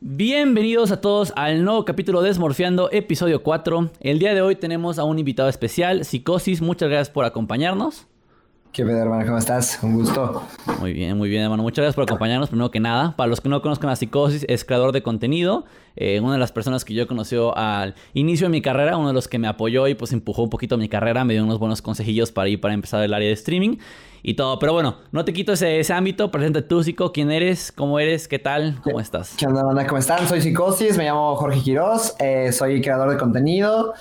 Bienvenidos a todos al nuevo capítulo de Desmorfeando, episodio 4. El día de hoy tenemos a un invitado especial, Psicosis. Muchas gracias por acompañarnos. ¿Qué pedo, hermano? ¿Cómo estás? Un gusto. Muy bien, muy bien, hermano. Muchas gracias por acompañarnos. Primero que nada, para los que no conozcan a Psicosis, es creador de contenido. Eh, una de las personas que yo conoció al inicio de mi carrera, uno de los que me apoyó y pues empujó un poquito mi carrera, me dio unos buenos consejillos para ir para empezar el área de streaming y todo. Pero bueno, no te quito ese, ese ámbito. Presenta tú, Psico. ¿Quién eres? ¿Cómo eres? ¿Qué tal? ¿Cómo estás? ¿Qué onda, banda? ¿Cómo están? Soy Psicosis, me llamo Jorge Quiroz, eh, soy creador de contenido.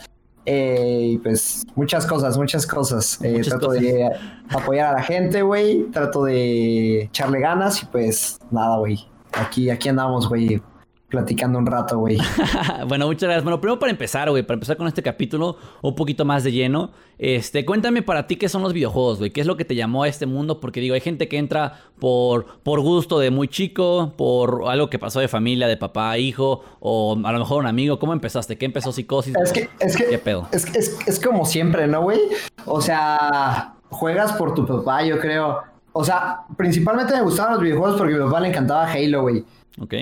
Eh, y pues muchas cosas, muchas cosas. Eh, Muchas trato cosas. de apoyar a la gente, güey. Trato de echarle ganas y pues nada, güey. Aquí, aquí andamos, güey. Platicando un rato, güey. bueno, muchas gracias. Bueno, primero para empezar, güey, para empezar con este capítulo un poquito más de lleno, este, cuéntame para ti qué son los videojuegos, güey, qué es lo que te llamó a este mundo, porque digo, hay gente que entra por, por gusto de muy chico, por algo que pasó de familia, de papá hijo, o a lo mejor un amigo. ¿Cómo empezaste? ¿Qué empezó psicosis? Es que, es que, ¿Qué pedo? Es, es, es como siempre, ¿no, güey? O sea, juegas por tu papá, yo creo. O sea, principalmente me gustaban los videojuegos porque a mi papá le encantaba Halo, güey.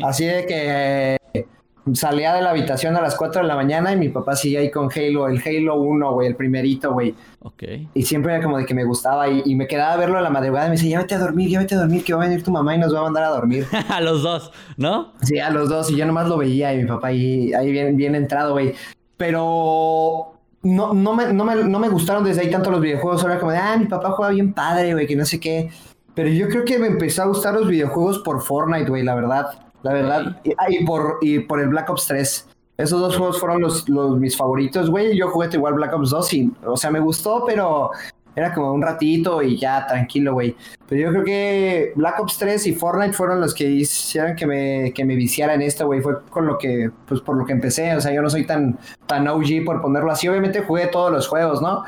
Así de que eh, salía de la habitación a las 4 de la mañana y mi papá seguía ahí con Halo, el Halo 1, güey, el primerito, güey. Ok. Y siempre era como de que me gustaba y, y me quedaba a verlo a la madrugada y me decía, ya vete a dormir, ya vete a dormir, que va a venir tu mamá y nos va a mandar a dormir. a los dos, ¿no? Sí, a los dos, y yo nomás lo veía y mi papá ahí, ahí bien, bien entrado, güey. Pero no, no, me, no, me, no me gustaron desde ahí tanto los videojuegos, era como de, ah, mi papá juega bien padre, güey, que no sé qué. Pero yo creo que me empezó a gustar los videojuegos por Fortnite, güey, la verdad. La verdad. Y, ah, y por, y por el Black Ops 3. Esos dos juegos fueron los, los mis favoritos, güey. Yo jugué igual Black Ops 2 y, o sea, me gustó, pero era como un ratito y ya, tranquilo, güey. Pero yo creo que Black Ops 3 y Fortnite fueron los que hicieron que me, que me viciara en esto, güey. Fue con lo que, pues por lo que empecé. O sea, yo no soy tan, tan OG por ponerlo así. Obviamente jugué todos los juegos, ¿no?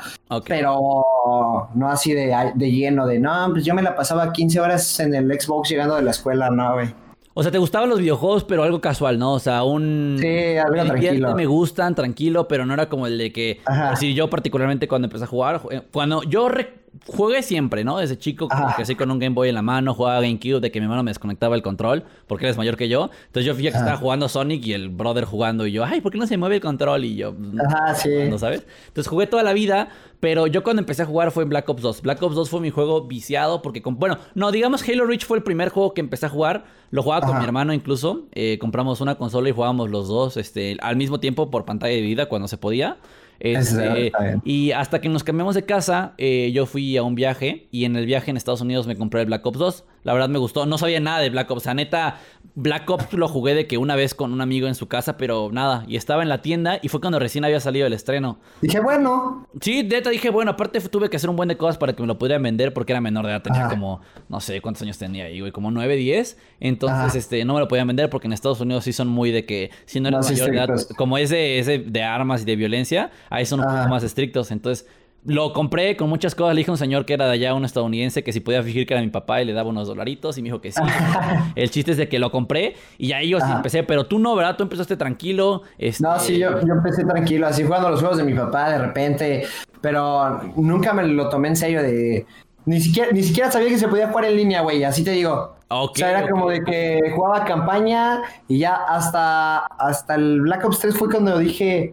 Pero no así de, de lleno, de no, pues yo me la pasaba 15 horas en el Xbox llegando de la escuela, no, güey. O sea, te gustaban los videojuegos, pero algo casual, ¿no? O sea, un... Sí, algo me divierte, tranquilo. Me gustan, tranquilo, pero no era como el de que... Ajá. Así yo particularmente cuando empecé a jugar... ju- Cuando yo re- jugué siempre, ¿no? Desde chico, que así con un Game Boy en la mano, jugaba GameCube, de que mi hermano me desconectaba el control, porque él es mayor que yo. Entonces yo fíjate que Ajá. estaba jugando Sonic y el brother jugando y yo, ay, ¿por qué no se mueve el control? Y yo... Ajá, sí. ¿No sabes? Entonces jugué toda la vida, pero yo cuando empecé a jugar fue en Black Ops 2. Black Ops 2 fue mi juego viciado porque, con- bueno, no, digamos Halo Reach fue el primer juego que empecé a jugar. Lo jugaba con mi hermano incluso. Eh, compramos una consola y jugábamos los dos este, al mismo tiempo por pantalla de vida cuando se podía. Este, y hasta que nos cambiamos de casa, eh, yo fui a un viaje y en el viaje en Estados Unidos me compré el Black Ops 2. La verdad me gustó. No sabía nada de Black Ops. O sea, neta, Black Ops lo jugué de que una vez con un amigo en su casa, pero nada. Y estaba en la tienda y fue cuando recién había salido el estreno. Dije, bueno, Sí, neta dije, bueno, aparte tuve que hacer un buen de cosas para que me lo pudieran vender porque era menor de edad, tenía Ajá. como, no sé cuántos años tenía ahí, güey, como 9, 10. Entonces, Ajá. este, no me lo podían vender porque en Estados Unidos sí son muy de que si no eres mayor de edad, estrictos. como es de, es de, de armas y de violencia, ahí son un poco más estrictos. Entonces, lo compré con muchas cosas. Le dije a un señor que era de allá, un estadounidense, que si podía fingir que era mi papá y le daba unos dolaritos y me dijo que sí. El chiste es de que lo compré y ahí yo sí empecé, pero tú no, ¿verdad? Tú empezaste tranquilo. este, No, sí, yo, yo empecé tranquilo, así jugando los juegos de mi papá de repente, pero nunca me lo tomé en serio de... Ni siquiera, ni siquiera sabía que se podía jugar en línea, güey, así te digo. O sea, era como de que jugaba campaña y ya hasta, hasta el Black Ops 3 fue cuando dije,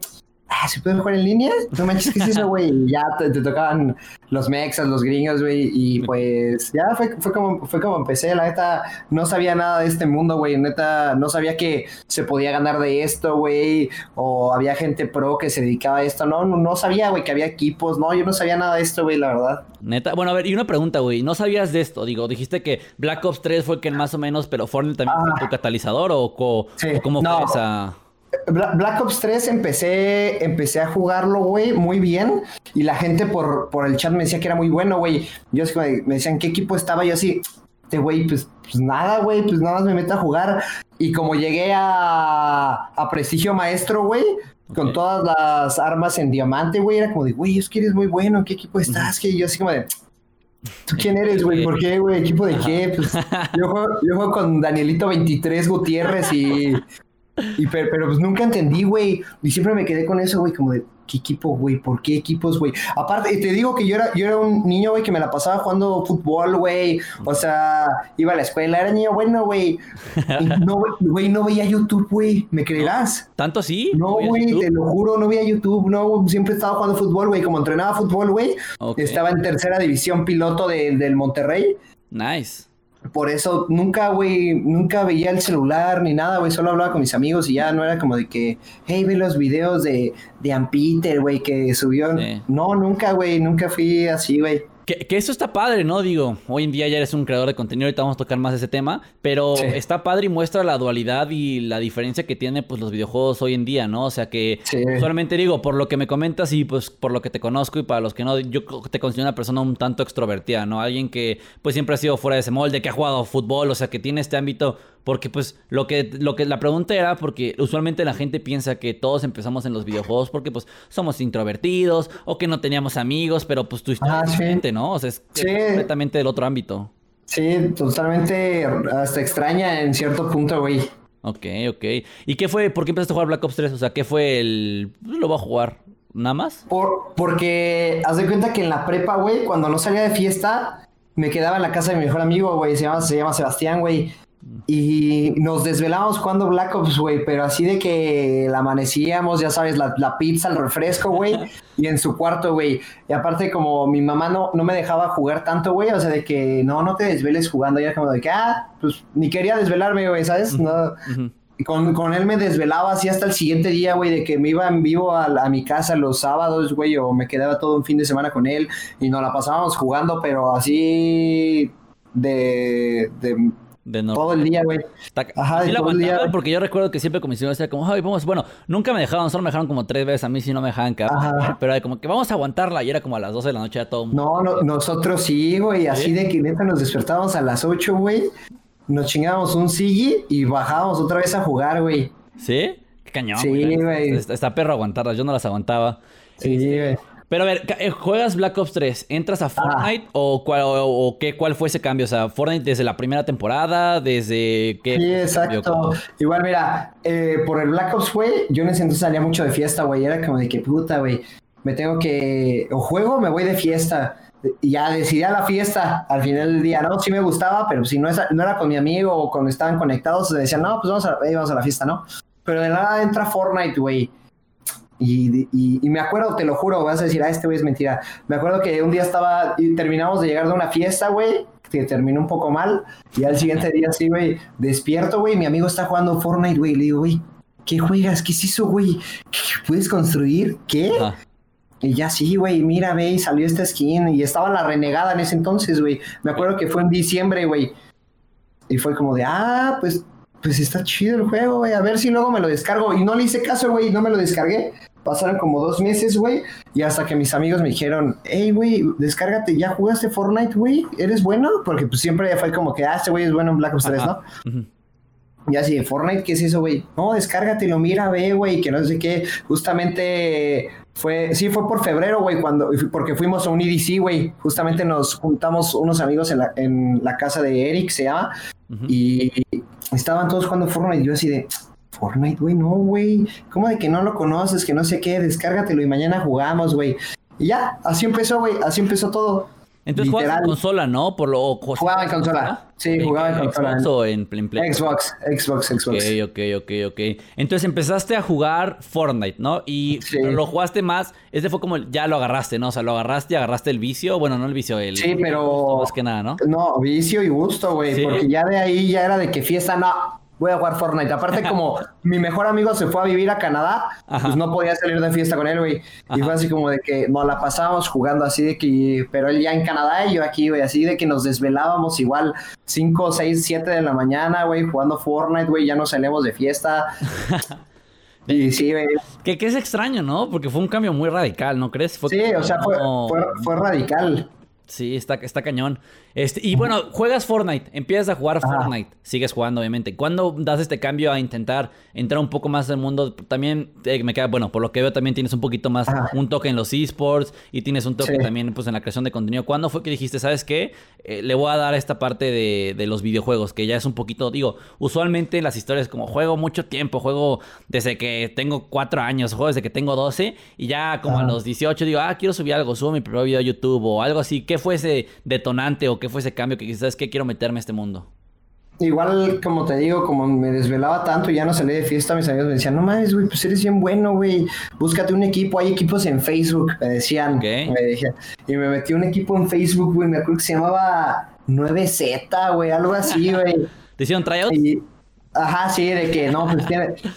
ah, ¿se puede jugar en línea? No manches, ¿qué es eso, güey? Y ya te, te tocaban los mexas, los gringos, güey, y pues ya fue, fue, como, fue como empecé, la neta, no sabía nada de este mundo, güey, neta, no sabía que se podía ganar de esto, güey, o había gente pro que se dedicaba a esto, no, no, no sabía, güey, que había equipos, no, yo no sabía nada de esto, güey, la verdad. Neta, bueno, a ver, y una pregunta, güey. ¿No sabías de esto? Digo, dijiste que Black Ops 3 fue el que más o menos, pero Fortnite también Ah. fue tu catalizador o, co- Sí, o cómo no. fue esa. Bla- Black Ops 3 empecé, empecé a jugarlo, güey, muy bien. Y la gente por, por el chat me decía que era muy bueno, güey. Yo así me decían qué equipo estaba. Yo así, este güey, pues, pues nada, güey, pues nada más me meto a jugar. Y como llegué a, a Prestigio Maestro, güey, con todas las armas en diamante, güey, era como de, güey, es que eres muy bueno, ¿en qué equipo estás? Que yo así como de, ¿tú quién eres, güey? ¿Por qué, güey? ¿Equipo de qué? Pues yo juego, yo juego con Danielito 23 Gutiérrez y Y pero, pero pues nunca entendí, güey. Y siempre me quedé con eso, güey, como de, ¿qué equipo, güey? ¿Por qué equipos, güey? Aparte, te digo que yo era, yo era un niño, güey, que me la pasaba jugando fútbol, güey. O sea, iba a la escuela, era niño bueno, güey. No, güey, no veía YouTube, güey. ¿Me creerás? ¿Tanto así? No, güey, te lo juro, no veía YouTube, no, siempre estaba jugando fútbol, güey. Como entrenaba fútbol, güey, estaba en tercera división piloto de- del Monterrey. Nice. Por eso nunca, güey, nunca veía el celular ni nada, güey. Solo hablaba con mis amigos y ya no era como de que, hey, ve los videos de, de Ampeter, güey, que subió. Sí. No, nunca, güey, nunca fui así, güey. Que, que eso está padre, ¿no? Digo, hoy en día ya eres un creador de contenido, ahorita vamos a tocar más ese tema, pero Sí. está padre y muestra la dualidad y la diferencia que tiene pues los videojuegos hoy en día, ¿no? O sea que Sí. solamente digo, por lo que me comentas y pues por lo que te conozco y para los que no, yo te considero una persona un tanto extrovertida, ¿no? Alguien que pues siempre ha sido fuera de ese molde, que ha jugado fútbol, o sea, que tiene este ámbito porque pues lo que, lo que la pregunta era porque usualmente la gente piensa que todos empezamos en los videojuegos porque pues somos introvertidos o que no teníamos amigos, pero pues historia Ah, es sí. diferente, ¿no? O sea, es, Sí. completamente del otro ámbito. Sí, totalmente hasta extraña en cierto punto, güey. Ok, ok. ¿Y qué fue? ¿Por qué empezaste a jugar Black Ops 3? O sea, ¿qué fue el... pues, Lo voy a jugar. ¿Nada más? Por, porque haz de cuenta que en la prepa, güey, cuando no salía de fiesta, me quedaba en la casa de mi mejor amigo, güey, se llama, se llama Sebastián, güey. Y nos desvelábamos jugando Black Ops, güey, pero así de que la amanecíamos, ya sabes, la, la pizza, el refresco, güey, y en su cuarto, güey. Y aparte, como mi mamá no, no me dejaba jugar tanto, güey, o sea, de que no, no te desveles jugando, ya como de que, ah, pues ni quería desvelarme, güey, ¿sabes? No. Con, con él me desvelaba así hasta el siguiente día, güey, de que me iba en vivo a, a mi casa los sábados, güey, o me quedaba todo un fin de semana con él y nos la pasábamos jugando, pero así de, de De todo el día, güey. Ajá, sí todo el día, porque yo recuerdo que siempre con mis hijos era como, ay, vamos, bueno, nunca me dejaron, solo me dejaron como tres veces, a mí sí no me dejaban cabrón, Ajá. pero era como que vamos a aguantarla y era como a las 12 de la noche ya todo. No, no, nosotros sí, güey, así ¿Sí? de que neta nos despertábamos a las 8, güey, nos chingábamos un Sigi y bajábamos otra vez a jugar, güey. ¿Sí? Qué cañón. Sí, güey. Está, está perro aguantarlas, yo no las aguantaba. Sí, güey. Pero a ver, eh, ¿juegas Black Ops 3? ¿Entras a Fortnite o, cuál, o, o qué, cuál fue ese cambio? O sea, ¿Fortnite desde la primera temporada? ¿Desde qué? Sí, exacto. Igual, mira, eh, por el Black Ops, güey, yo en ese entonces salía mucho de fiesta, güey. Era como de que puta, güey. Me tengo que. O juego me voy de fiesta. Y ya decidí a la fiesta al final del día, ¿no? Sí me gustaba, pero si no, es- no era con mi amigo o cuando estaban conectados, decían, no, pues vamos a, vamos a la fiesta, ¿no? Pero de nada entra Fortnite, güey. Y, y- y me acuerdo, te lo juro, vas a decir, ah, este güey es mentira. Me acuerdo que un día estaba, y terminamos de llegar de una fiesta, güey, que terminó un poco mal. Y al siguiente día, sí, güey, despierto, güey, mi amigo está jugando Fortnite, güey. Le digo, güey, ¿qué juegas? ¿Qué es eso, güey? ¿Qué puedes construir? ¿Qué? Ah, Y ya sí, güey, mira, ve, y salió esta skin. Y estaba la renegada en ese entonces, güey. Me acuerdo que fue en diciembre, güey. Y fue como de, ah, pues, pues está chido el juego, güey. A ver si luego me lo descargo. Y no le hice caso, güey, no me lo descargué. Pasaron como dos meses, güey. Y hasta que mis amigos me dijeron, hey, güey, descárgate, ¿ya jugaste Fortnite, güey? ¿Eres bueno? Porque pues siempre fue como que, ah, este güey es bueno en Black Ops 3, ¿no? ajá. Ujú. Y así, Fortnite, ¿qué es eso, güey? No, descárgatelo, mira, ve, güey, que no sé qué. Justamente fue, sí, fue por febrero, güey, cuando, porque fuimos a un EDC, güey. Justamente nos juntamos unos amigos en la, en la casa de Eric, se llama, Y estaban todos jugando Fortnite. Y yo así de, Fortnite, güey, no, güey. ¿Cómo de que no lo conoces, que no sé qué? Descárgatelo y mañana jugamos, güey. Y ya, así empezó, güey, así empezó todo. Entonces jugabas en Literal. consola, ¿no? Por lo, Jugaba en consola. Sí, jugaba en consola. Xbox o en, en Play? Xbox, Xbox, Xbox. Ok, ok, ok, ok. Entonces empezaste a jugar Fortnite, ¿no? Y Sí. lo jugaste más. Este fue como el- ya lo agarraste, ¿no? O sea, lo agarraste y agarraste el vicio. Bueno, no el vicio, el. Sí, pero- Más que nada, ¿no? No, vicio y gusto, güey. Sí. Porque ya de ahí ya era de que fiesta, no, voy a jugar Fortnite. Aparte, como mi mejor amigo se fue a vivir a Canadá, Ajá. pues no podía salir de fiesta con él, güey. Y fue así como de que nos la pasábamos jugando así de que, pero él ya en Canadá y yo aquí, güey, así de que nos desvelábamos igual 5, 6, 7 de la mañana, güey, jugando Fortnite, güey, ya no salíamos de fiesta. y sí, güey. Que, que es extraño, ¿no? Porque fue un cambio muy radical, ¿no crees? Fue Sí, o sea, fue, fue, fue radical. Sí, está, está cañón. Este, y bueno, juegas Fortnite, empiezas a jugar Fortnite, sigues jugando, obviamente. ¿Cuándo das este cambio a intentar entrar un poco más al mundo? También eh, me queda, bueno, por lo que veo, también tienes un poquito más un toque en los esports y tienes un toque también pues, en la creación de contenido. ¿Cuándo fue que dijiste, sabes qué? Eh, le voy a dar esta parte de, de, los videojuegos, que ya es un poquito, digo, usualmente las historias como juego mucho tiempo, juego desde que tengo cuatro años, juego desde que tengo 12 y ya como a los 18 digo, ah, quiero subir algo, subo mi primer video a YouTube o algo así. ¿Qué fue ese detonante o qué fue ese cambio que quizás que quiero meterme a este mundo? Igual, como te digo, como me desvelaba tanto y ya no salí de fiesta, mis amigos me decían, no mames, güey, pues eres bien bueno, güey, búscate un equipo, hay equipos en Facebook, me decían. Me decían. Y me metí un equipo en Facebook, güey, me acuerdo que se llamaba 9Z, güey, algo así, güey. ¿Te hicieron tryouts? Ajá, sí, de que no, pues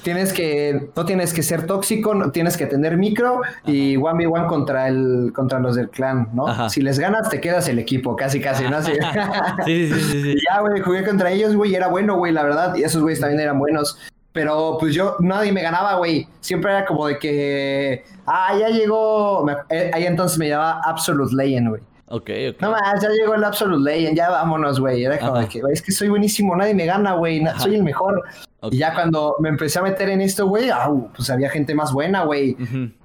tienes, que, no tienes que ser tóxico, no, tienes que tener micro y one v one contra el, contra los del clan, ¿no? Si les ganas, te quedas el equipo, casi, casi, ¿no? Sí, sí, sí, ya, güey, jugué contra ellos, güey, era bueno, güey, la verdad, y esos güeyes también eran buenos. Pero pues yo, nadie me ganaba, güey. Siempre era como de que, ah, ya llegó, eh, ahí entonces me llamaba Absolute Legend, güey. Ok, ok. No más, ya llegó el Absolute Legend, ya vámonos, güey. Era como que, es que soy buenísimo, nadie me gana, güey, soy el mejor. Y ya cuando me empecé a meter en esto, güey, pues había gente más buena, güey.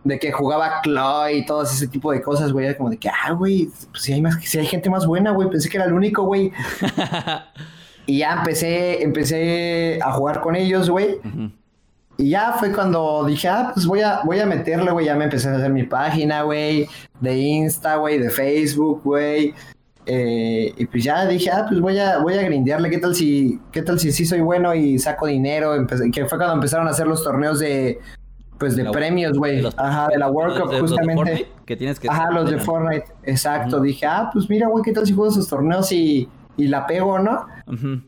De que jugaba Chloe y todo ese tipo de cosas, güey. Era como de que, ah, güey, pues si hay, más, si hay gente más buena, güey. Pensé que era el único, güey. y ya empecé, empecé a jugar con ellos, güey. Y ya fue cuando dije, ah, pues voy a, voy a meterle, güey. Ya me empecé a hacer mi página, güey, de Insta, güey, de Facebook, güey. Eh, y pues ya dije, ah, pues voy a, voy a grindearle. ¿Qué tal si, qué tal si sí soy bueno y saco dinero? que fue cuando empezaron a hacer los torneos de, pues de premios, güey. Ajá, de la World Cup, justamente. que tienes que Ajá, los de Fortnite, exacto. Dije, ah, pues mira, güey, ¿qué tal si juego esos torneos y, y la pego, no? Ajá.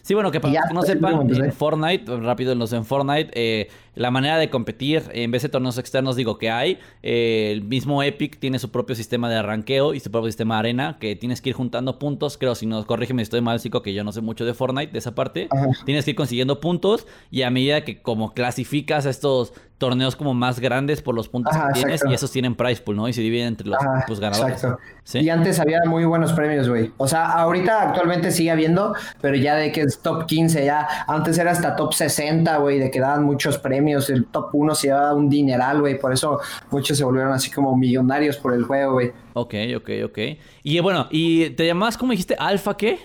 Sí, bueno, que para los que no sepan, en Fortnite, rápido los en Fortnite, eh, la manera de competir, en vez de torneos externos, digo que hay, eh, el mismo Epic tiene su propio sistema de arranqueo y su propio sistema de arena, que tienes que ir juntando puntos, creo, si no, corrígeme, estoy mal, chico, que yo no sé mucho de Fortnite, de esa parte, tienes que ir consiguiendo puntos y a medida que como clasificas a estos torneos como más grandes por los puntos que tienes y esos tienen price pool, ¿no? Y se dividen entre los, ganadores. Exacto. Y antes había muy buenos premios, güey. O sea, ahorita actualmente sigue habiendo, pero ya de que es top 15, ya antes era hasta top 60, güey, de que daban muchos premios. El top 1 se llevaba un dineral, güey. Por eso muchos se volvieron así como millonarios por el juego, güey. Ok, ok, ok. Y bueno, ¿y te llamabas, cómo dijiste, Alfa qué?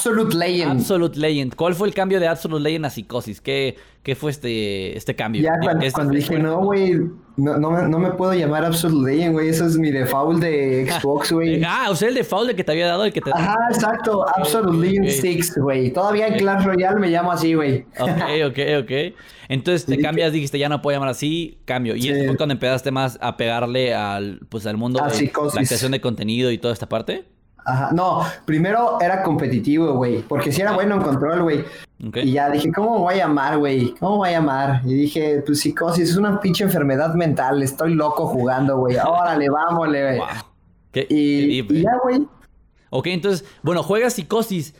Absolute Legend. Absolute Legend. ¿Cuál fue el cambio de Absolute Legend a Psicosis? ¿Qué, qué fue este, este cambio? Ya cuando, dije, no, güey, no, no, me puedo llamar Absolute Legend, güey. Eso es mi default de Xbox, güey. ah, o sea, el default que te había dado el que te... Ajá, exacto. Absolute Legend 6, güey. Todavía en Clash Royale me llamo así, güey. Ok, ok, ok. Entonces te cambias, dijiste, ya no puedo llamar así, cambio. Y es cuando empezaste más a pegarle al, pues, al mundo de la creación de contenido y toda esta parte. Ajá, no, primero era competitivo, güey, porque si era bueno en control, güey. Y ya dije, ¿cómo me voy a llamar, güey? ¿Cómo me voy a llamar? Y dije, pues psicosis, es una pinche enfermedad mental, estoy loco jugando, güey. Órale, vámonos, güey. y, ya, güey. Ok, entonces, bueno, juegas psicosis.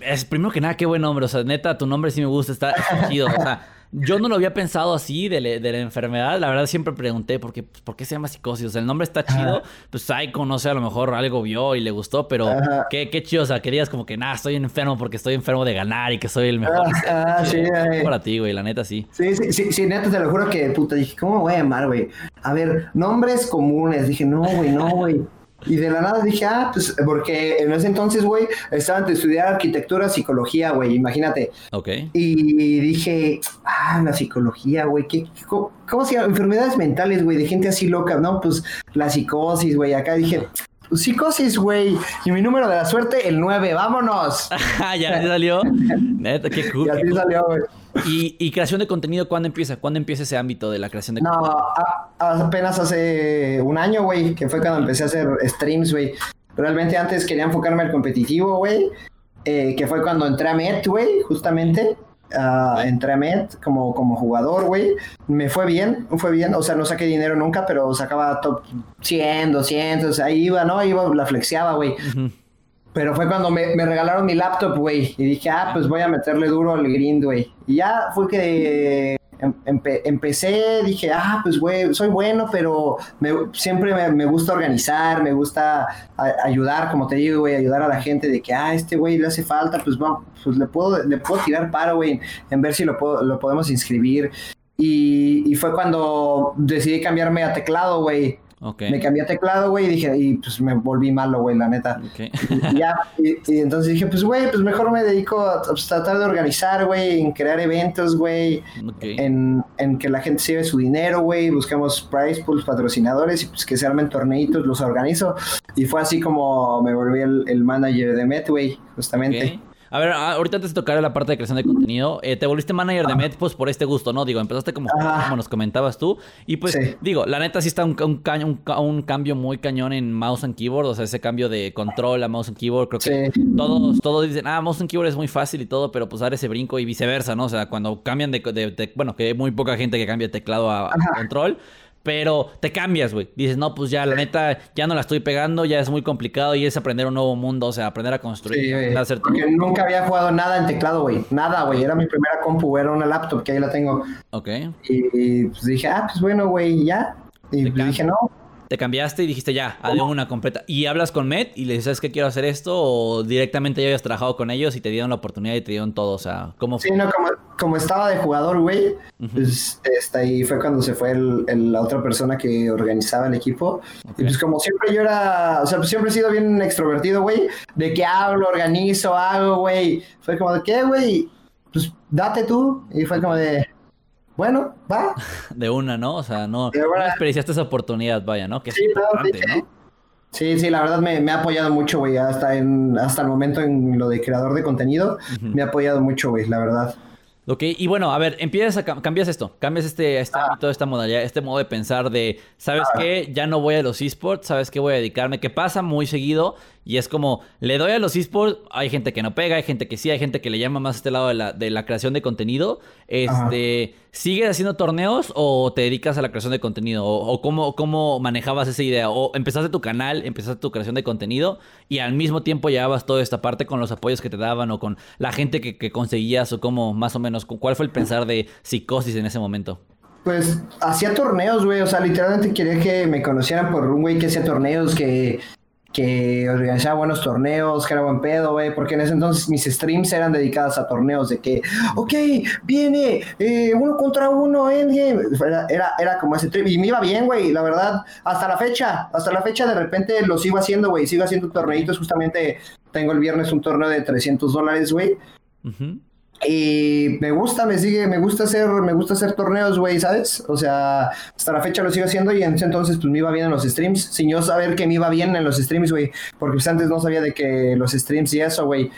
Es primero que nada, qué buen nombre. O sea, neta, tu nombre sí me gusta, está, está chido. O sea, yo no lo había pensado así de, la enfermedad. La verdad siempre pregunté por qué, por qué se llama psicosis. O sea, el nombre está chido. Pues Psycho, no sé, a lo mejor algo vio y le gustó, pero qué, qué chido. O sea, querías como que, nada, estoy enfermo porque estoy enfermo de ganar y que soy el mejor. Ah, sí, Para ti, güey, la neta sí. Sí, sí, sí, sí, neta, te lo juro que, puta, dije, ¿cómo me voy a llamar, güey? A ver, nombres comunes. Dije, no, güey, no, güey. Y de la nada dije, ah, pues, porque en ese entonces, güey, estaba de estudiar arquitectura, psicología, güey, imagínate. Ok. Y dije, ah, la psicología, güey, ¿qué, cómo, se llama? Enfermedades mentales, güey, de gente así loca, ¿no? Pues la psicosis, güey, acá dije, pues, psicosis, güey. Y mi número de la suerte, el 9. ¡Vámonos! ya salió. Neta, qué cool. Y así salió, güey. ¿Y, creación de contenido cuándo empieza? ¿Cuándo empieza ese ámbito de la creación de no, contenido? No, apenas hace un año, güey, que fue cuando empecé a hacer streams, güey. Realmente antes quería enfocarme al competitivo, güey. Eh, que fue cuando entré a Met, güey, justamente. Uh, entré a Met como, como jugador, güey. Me fue bien, fue bien. O sea, no saqué dinero nunca, pero sacaba top 100, 200. Ahí iba, ¿no? Ahí iba, la flexiaba, güey. Pero fue cuando me, regalaron mi laptop, güey. Y dije, ah, pues voy a meterle duro al grind, güey. Y ya fue que em- empe- empecé, dije, ah, pues güey, soy bueno, pero me, siempre me, gusta organizar, me gusta ayudar, como te digo, güey, ayudar a la gente de que, ah, este güey le hace falta, pues vamos, pues le puedo, le puedo tirar paro, güey, en, ver si lo, puedo, podemos inscribir. Y, y fue cuando decidí cambiarme a teclado, güey. Me cambié a teclado, güey, y dije, y pues me volví malo, güey, la neta. Y ya, y, y entonces dije, pues, güey, pues mejor me dedico a, pues, tratar de organizar, güey, en crear eventos, güey, en, en que la gente se lleve su dinero, güey, buscamos prize pools, patrocinadores, y pues que se armen torneitos, los organizo. Y fue así como me volví el, el manager de Met, güey, justamente. A ver, ah, ahorita antes de tocar la parte de creación de contenido, eh, te volviste manager de Met pues por este gusto, ¿no? Digo, empezaste como, como nos comentabas tú. Y pues, Sí. digo, la neta sí está un, un, ca- un ca- un cambio muy cañón en mouse and keyboard. O sea, ese cambio de control a mouse and keyboard. Creo que Sí. todos, todos dicen, ah, mouse and keyboard es muy fácil y todo, pero pues dar ese brinco y viceversa, ¿no? O sea, cuando cambian de, de- de- bueno, que hay muy poca gente que cambia de teclado a, control. Pero te cambias, güey. Dices, no, pues ya, la neta, ya no la estoy pegando, ya es muy complicado y es aprender un nuevo mundo, o sea, aprender a construir, Sí, güey. aprender a hacer todo. Porque nunca había jugado nada en teclado, güey. Nada, güey. Era mi primera compu, era una laptop que ahí la tengo. Ok. Y pues dije, ah, pues bueno, güey, ya. Y pues, dije, no, Te cambiaste y dijiste ya, a de una completa. Y hablas con Met y le dices, ¿sabes qué quiero hacer esto? O directamente ya habías trabajado con ellos y te dieron la oportunidad y te dieron todo. O sea, ¿cómo Sí, fue? no, como, como estaba de jugador, güey, pues este, ahí fue cuando se fue el, el- la otra persona que organizaba el equipo. Y pues como siempre yo era, o sea, pues siempre he sido bien extrovertido, güey, de que hablo, organizo, hago, güey. Fue como de, ¿qué, güey? Pues date tú. Y fue como de, bueno, va. De una, ¿no? O sea, no, no desperdiciaste esa oportunidad, vaya, ¿no? Que es Sí, no, importante, sí, sí. ¿no? Sí, sí, la verdad me, me ha apoyado mucho, güey, hasta, en, hasta el momento en lo de creador de contenido. Me ha apoyado mucho, güey, la verdad. Ok, y bueno, a ver, empiezas a cam- cambias esto, cambias este, este Ah. ámbito, esta modalidad, este modo de pensar de, ¿sabes qué? Ya no voy a los esports, ¿sabes qué? Voy a dedicarme, que pasa muy seguido y es como, le doy a los esports, hay gente que no pega, hay gente que sí, hay gente que le llama más a este lado de la, de la creación de contenido. Este, ¿sigues haciendo torneos o te dedicas a la creación de contenido? ¿O, o cómo, cómo manejabas esa idea? ¿O empezaste tu canal, empezaste tu creación de contenido y al mismo tiempo llevabas toda esta parte con los apoyos que te daban o con la gente que, que conseguías o cómo más o menos, cuál fue el pensar de psicosis en ese momento? Pues hacía torneos, güey. O sea, literalmente quería que me conocieran por un güey que hacía torneos, que, que organizaba buenos torneos, que era buen pedo, güey. Porque en ese entonces mis streams eran dedicadas a torneos de que, ok, viene eh, uno contra uno, endgame. Era, era, como ese trip. Y me iba bien, güey, la verdad. Hasta la fecha, hasta la fecha de repente lo sigo haciendo, güey. Sigo haciendo torneitos. Justamente tengo el viernes un torneo de 300 dólares, güey. Ujú. Y me gusta, me sigue, me gusta hacer, me gusta hacer torneos, güey, ¿sabes? O sea, hasta la fecha lo sigo haciendo y en ese entonces pues me iba bien en los streams, sin yo saber que me iba bien en los streams, güey, porque pues antes no sabía de que los streams y eso, güey.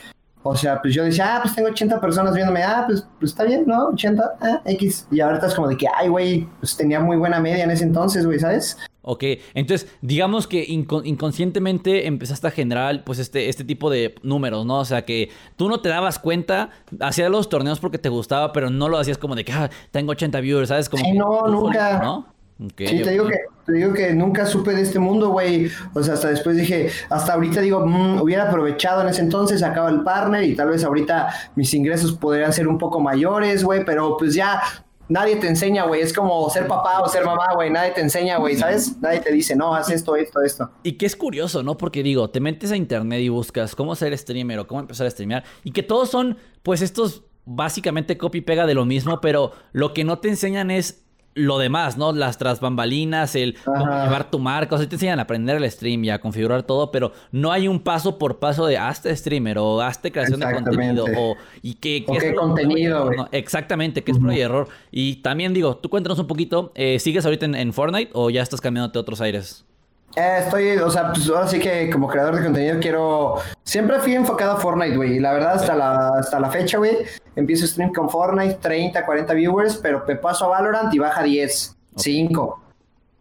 O sea, pues yo decía, ah, pues tengo 80 personas viéndome, ah, pues, pues está bien, ¿no? 80, ah, X. Y ahorita es como de que, ay, güey, pues tenía muy buena media en ese entonces, güey, ¿sabes? Ok, entonces digamos que inco- inconscientemente empezaste a generar pues este, este tipo de números, ¿no? O sea que tú no te dabas cuenta, hacías los torneos porque te gustaba, pero no lo hacías como de que ah, tengo 80 viewers, ¿sabes? Como Sí, que no, nunca. ¿no? Sí, te digo, que, te digo que nunca supe de este mundo, güey. O sea, hasta después dije, hasta ahorita digo, "Mm, hubiera aprovechado en ese entonces, sacaba el partner y tal vez ahorita mis ingresos podrían ser un poco mayores, güey, pero pues ya nadie te enseña, güey. Es como ser papá o ser mamá, güey. Nadie te enseña, güey, ¿sabes? Nadie te dice, no, haz esto, esto, esto. Y que es curioso, ¿no? Porque digo, te metes a internet y buscas cómo ser streamer o cómo empezar a streamear. Y que todos son, pues, estos básicamente copy y pega de lo mismo, pero lo que no te enseñan es lo demás, ¿no? Las tras bambalinas, el cómo llevar tu marca. O sea, te enseñan a aprender el stream y a configurar todo, pero no hay un paso por paso de hazte streamer o hazte creación de contenido o y qué, O es qué contenido. Exactamente, que es prueba y error. Y también digo, tú cuéntanos un poquito, eh, ¿sigues ahorita en, en Fortnite o ya estás cambiándote a otros aires? Eh, estoy, o sea, pues ahora sí que como creador de contenido quiero. Siempre fui enfocado a Fortnite, güey. Y la verdad, hasta la, hasta la fecha, güey, empiezo stream con Fortnite, 30, 40 viewers, pero me paso a Valorant y baja 10, 5.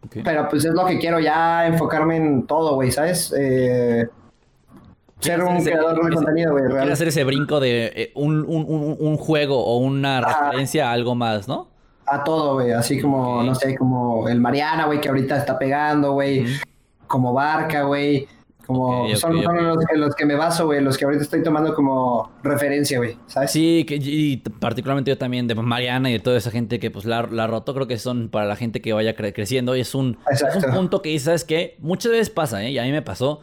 Ok. Pero pues es lo que quiero ya enfocarme en todo, güey, ¿sabes? Eh, ser un ese- creador de ese- contenido, güey, Quiero hacer ese brinco de eh, un, un- un- un juego o una referencia a algo más, ¿no? A todo, güey. Así como, no sé, como el Mariana, güey, que ahorita está pegando, güey. Como Barca, güey. Como son, los, que me baso, güey, los que ahorita estoy tomando como referencia, güey, ¿sabes? Sí, que, y particularmente yo también, de Mariana y de toda esa gente que pues la, la roto, creo que son para la gente que vaya creciendo y es un, es un punto que, ¿sabes que Muchas veces pasa, ¿eh? Y a mí me pasó,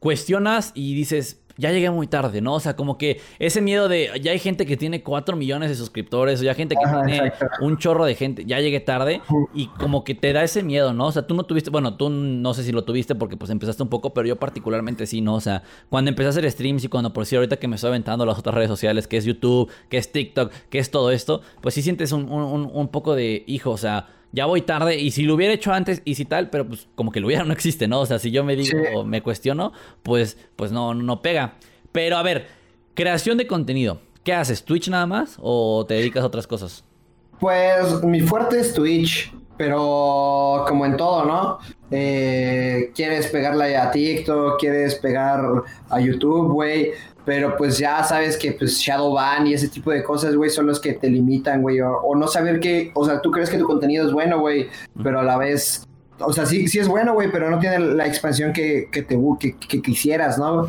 cuestionas y dices, ya llegué muy tarde, ¿no? O sea, como que ese miedo de ya hay gente que tiene 4 millones de suscriptores, o ya hay gente que tiene un chorro de gente, ya llegué tarde y como que te da ese miedo, ¿no? O sea, tú no tuviste, bueno, tú no sé si lo tuviste porque pues empezaste un poco, pero yo particularmente sí, ¿no? O sea, cuando empecé a hacer streams y cuando por si ahorita que me estoy aventando las otras redes sociales, que es YouTube, que es TikTok, que es todo esto, pues sí sientes un, un, un poco de hijo, o sea, ya voy tarde y si lo hubiera hecho antes y si tal, pero pues como que lo hubiera no existe, ¿no? O sea, si yo me digo o me cuestiono, pues pues no no pega. Pero a ver, creación de contenido. ¿Qué haces? ¿Twitch nada más o te dedicas a otras cosas? Pues mi fuerte es Twitch, pero como en todo, ¿no? Eh, quieres pegarla a TikTok, quieres pegar a YouTube, güey. Pero pues ya sabes que pues Shadowban y ese tipo de cosas, güey, son los que te limitan, güey. O, no saber que, o sea, tú crees que tu contenido es bueno, güey, pero a la vez, o sea, sí, sí es bueno, güey, pero no tiene la expansión que, que te que, que quisieras, ¿no?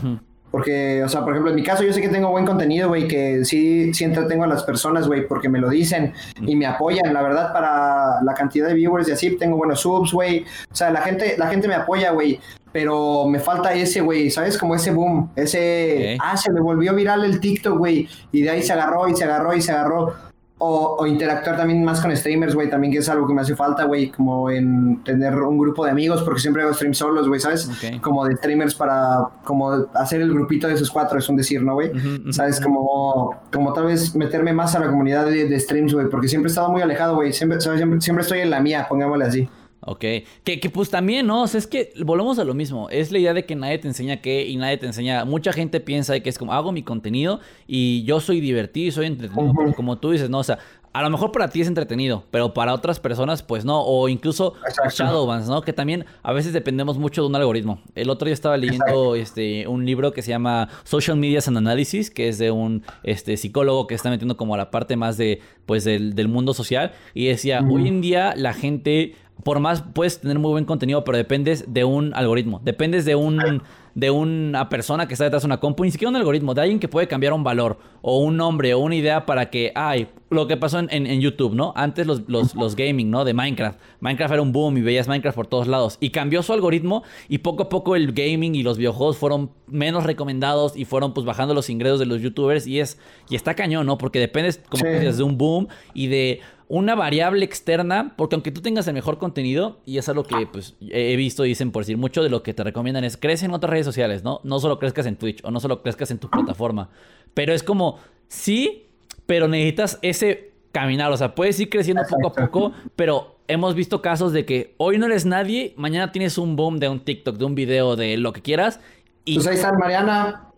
Porque, o sea, por ejemplo, en mi caso yo sé que tengo buen contenido, güey, que sí, sí entretengo a las personas, güey, porque me lo dicen y me apoyan, la verdad, para la cantidad de viewers y así, tengo buenos subs, güey. O sea, la gente, la gente me apoya, güey, pero me falta ese, güey, ¿sabes? Como ese boom, ese, ah, se me volvió viral el TikTok, güey, y de ahí se agarró y se agarró y se agarró. O, interactuar también más con streamers, güey, también que es algo que me hace falta, güey, como en tener un grupo de amigos, porque siempre hago streams solos, güey, ¿sabes? Como de streamers para, como hacer el grupito de esos cuatro, es un decir, ¿no, güey? ¿Sabes? Como, como tal vez meterme más a la comunidad de, streams, güey, porque siempre he estado muy alejado, güey, siempre, siempre, siempre estoy en la mía, pongámosle así. Ok. Que, que, pues también, ¿no? O sea, es que volvemos a lo mismo. Es la idea de que nadie te enseña qué y nadie te enseña. Mucha gente piensa que es como hago mi contenido y yo soy divertido y soy entretenido. como tú dices, ¿no? O sea, a lo mejor para ti es entretenido, pero para otras personas, pues no. O incluso Shadowbands, ¿no? Que también a veces dependemos mucho de un algoritmo. El otro día estaba leyendo este, un libro que se llama Social Medias and Analysis, que es de un este, psicólogo que está metiendo como a la parte más de, pues, del, del mundo social. Y decía, hoy en día la gente por más puedes tener muy buen contenido, pero dependes de un algoritmo, dependes de un de una persona que está detrás de una compu, ni siquiera un algoritmo, de alguien que puede cambiar un valor o un nombre o una idea para que, ay, lo que pasó en, YouTube, ¿no? Antes los, los, gaming, ¿no? De Minecraft. Minecraft era un boom y veías Minecraft por todos lados. Y cambió su algoritmo y poco a poco el gaming y los videojuegos fueron menos recomendados y fueron pues bajando los ingresos de los youtubers y es, y está cañón, ¿no? Porque dependes, como dices, de un boom y de una variable externa, porque aunque tú tengas el mejor contenido, y es algo que pues he visto, dicen por decir, mucho de lo que te recomiendan es crece en otras redes sociales, ¿no? No solo crezcas en Twitch o no solo crezcas en tu plataforma, pero es como, sí, pero necesitas ese caminar, o sea, puedes ir creciendo poco a poco, pero hemos visto casos de que hoy no eres nadie, mañana tienes un boom de un TikTok, de un video, de lo que quieras. Y... Pues ahí está Mariana.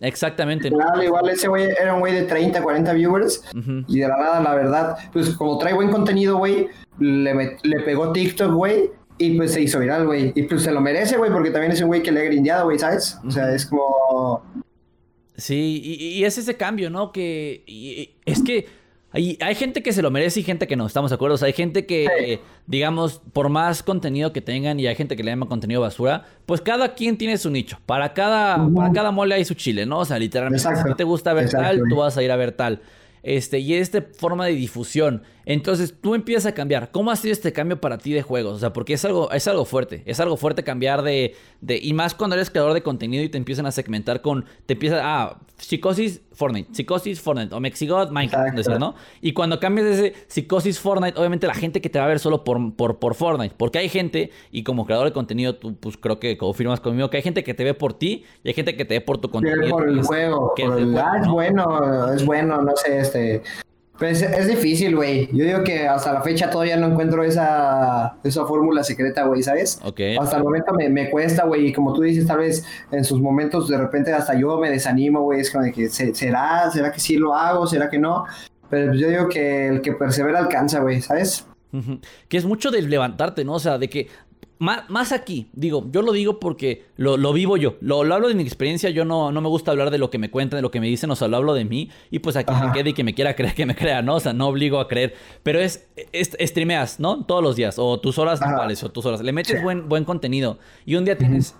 Exactamente. Igual, igual ese güey era un güey de 30, 40 viewers. Y de la nada, la verdad, pues como trae buen contenido, güey, le, le pegó TikTok, güey. Y pues se hizo viral, güey. Y pues se lo merece, güey, porque también es un güey que le ha grindeado, güey, ¿sabes? O sea, es como... Sí, y, es ese cambio, ¿no? Que... es que hay, hay, gente que se lo merece y gente que no, estamos de acuerdo. O sea, hay gente que, digamos, por más contenido que tengan y hay gente que le llama contenido basura, pues cada quien tiene su nicho. Para cada, para cada mole hay su chile, ¿no? O sea, literalmente, si te gusta ver tal, tú vas a ir a ver tal. Este, y esta forma de difusión. Entonces tú empiezas a cambiar. ¿Cómo ha sido este cambio para ti de juegos? O sea, porque es algo, es algo fuerte. Es algo fuerte cambiar de, de. Y más cuando eres creador de contenido y te empiezan a segmentar con. Te empieza. Ah, psicosis, Fortnite. Psicosis, Fortnite. O Mexigot, Minecraft. ¿no? Y cuando cambias de ese psicosis, Fortnite, obviamente la gente que te va a ver solo por, por, por Fortnite. Porque hay gente, y como creador de contenido, tú pues creo que confirmas conmigo, que hay gente que te ve por ti y hay gente que te ve por tu contenido. Por el juego. Que el, ah, es bueno, es bueno, no sé, este. Pues es difícil, güey. Yo digo que hasta la fecha todavía no encuentro esa, esa fórmula secreta, güey, ¿sabes? Hasta el momento me, me cuesta, güey. Y como tú dices, tal vez en sus momentos de repente hasta yo me desanimo, güey. Es como de que, ¿será? ¿Será que sí lo hago? ¿Será que no? Pero pues yo digo que el que persevera alcanza, güey, ¿sabes? Que es mucho de levantarte, ¿no? O sea, de que más, aquí, digo, yo lo digo porque lo, vivo yo, lo, hablo de mi experiencia, yo no, no me gusta hablar de lo que me cuentan, de lo que me dicen, o sea, lo hablo de mí y pues aquí me quede y que me quiera creer, que me crea, ¿no? O sea, no obligo a creer, pero es, es streameas, ¿no? Todos los días, o tus horas normales, o tus horas, le metes buen, buen contenido y un día tienes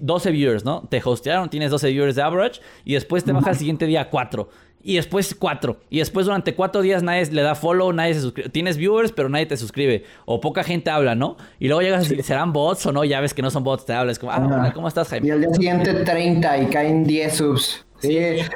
12 viewers, ¿no? Te hostearon, tienes 12 viewers de average y después te baja el siguiente día 4. Y después 4. Y después durante 4 días nadie le da follow, nadie se suscribe. Tienes viewers, pero nadie te suscribe. O poca gente habla, ¿no? Y luego llegas y ¿serán bots o no? Ya ves que no son bots, te hablas como, ah, hola, ¿cómo estás, Jaime? Y al día siguiente 30 y caen 10 subs. Sí, es,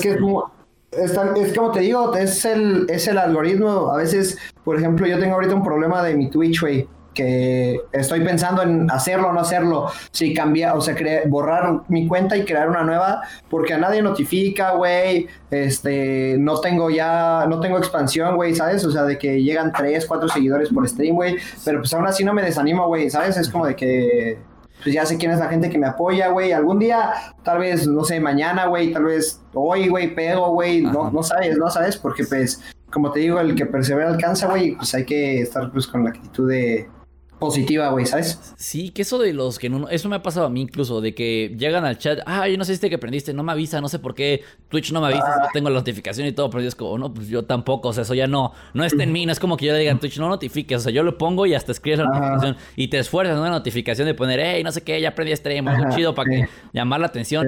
que es como, es, como te digo, es el, es el algoritmo. A veces, por ejemplo, yo tengo ahorita un problema de mi Twitch, güey que estoy pensando en hacerlo o no hacerlo, si cambiar, o sea, borrar mi cuenta y crear una nueva, porque a nadie notifica, güey, este, no tengo ya, no tengo expansión, güey, ¿sabes? O sea, de que llegan tres, cuatro seguidores por stream, güey, pero pues aún así no me desanimo, güey, ¿sabes? Es como de que, pues ya sé quién es la gente que me apoya, güey, algún día, tal vez, no sé, mañana, güey, tal vez hoy, güey, pego, güey, no, no sabes, no sabes, porque pues, como te digo, el que persevera alcanza, güey, pues hay que estar pues con la actitud de positiva, güey, ¿sabes? Sí, que eso de los que no, eso me ha pasado a mí incluso, de que llegan al chat, ah, yo no sé si este que aprendiste, no me avisa, no sé por qué, Twitch no me avisa, ah. tengo la notificación y todo, pero yo es como, no, pues yo tampoco, o sea, eso ya no, no está en mí, no es como que yo le diga en Twitch, no notifiques, o sea, yo lo pongo y hasta escribes la notificación y te esfuerzas en una notificación de poner, hey, no sé qué, ya aprendí stream, algo chido para que llamar la atención.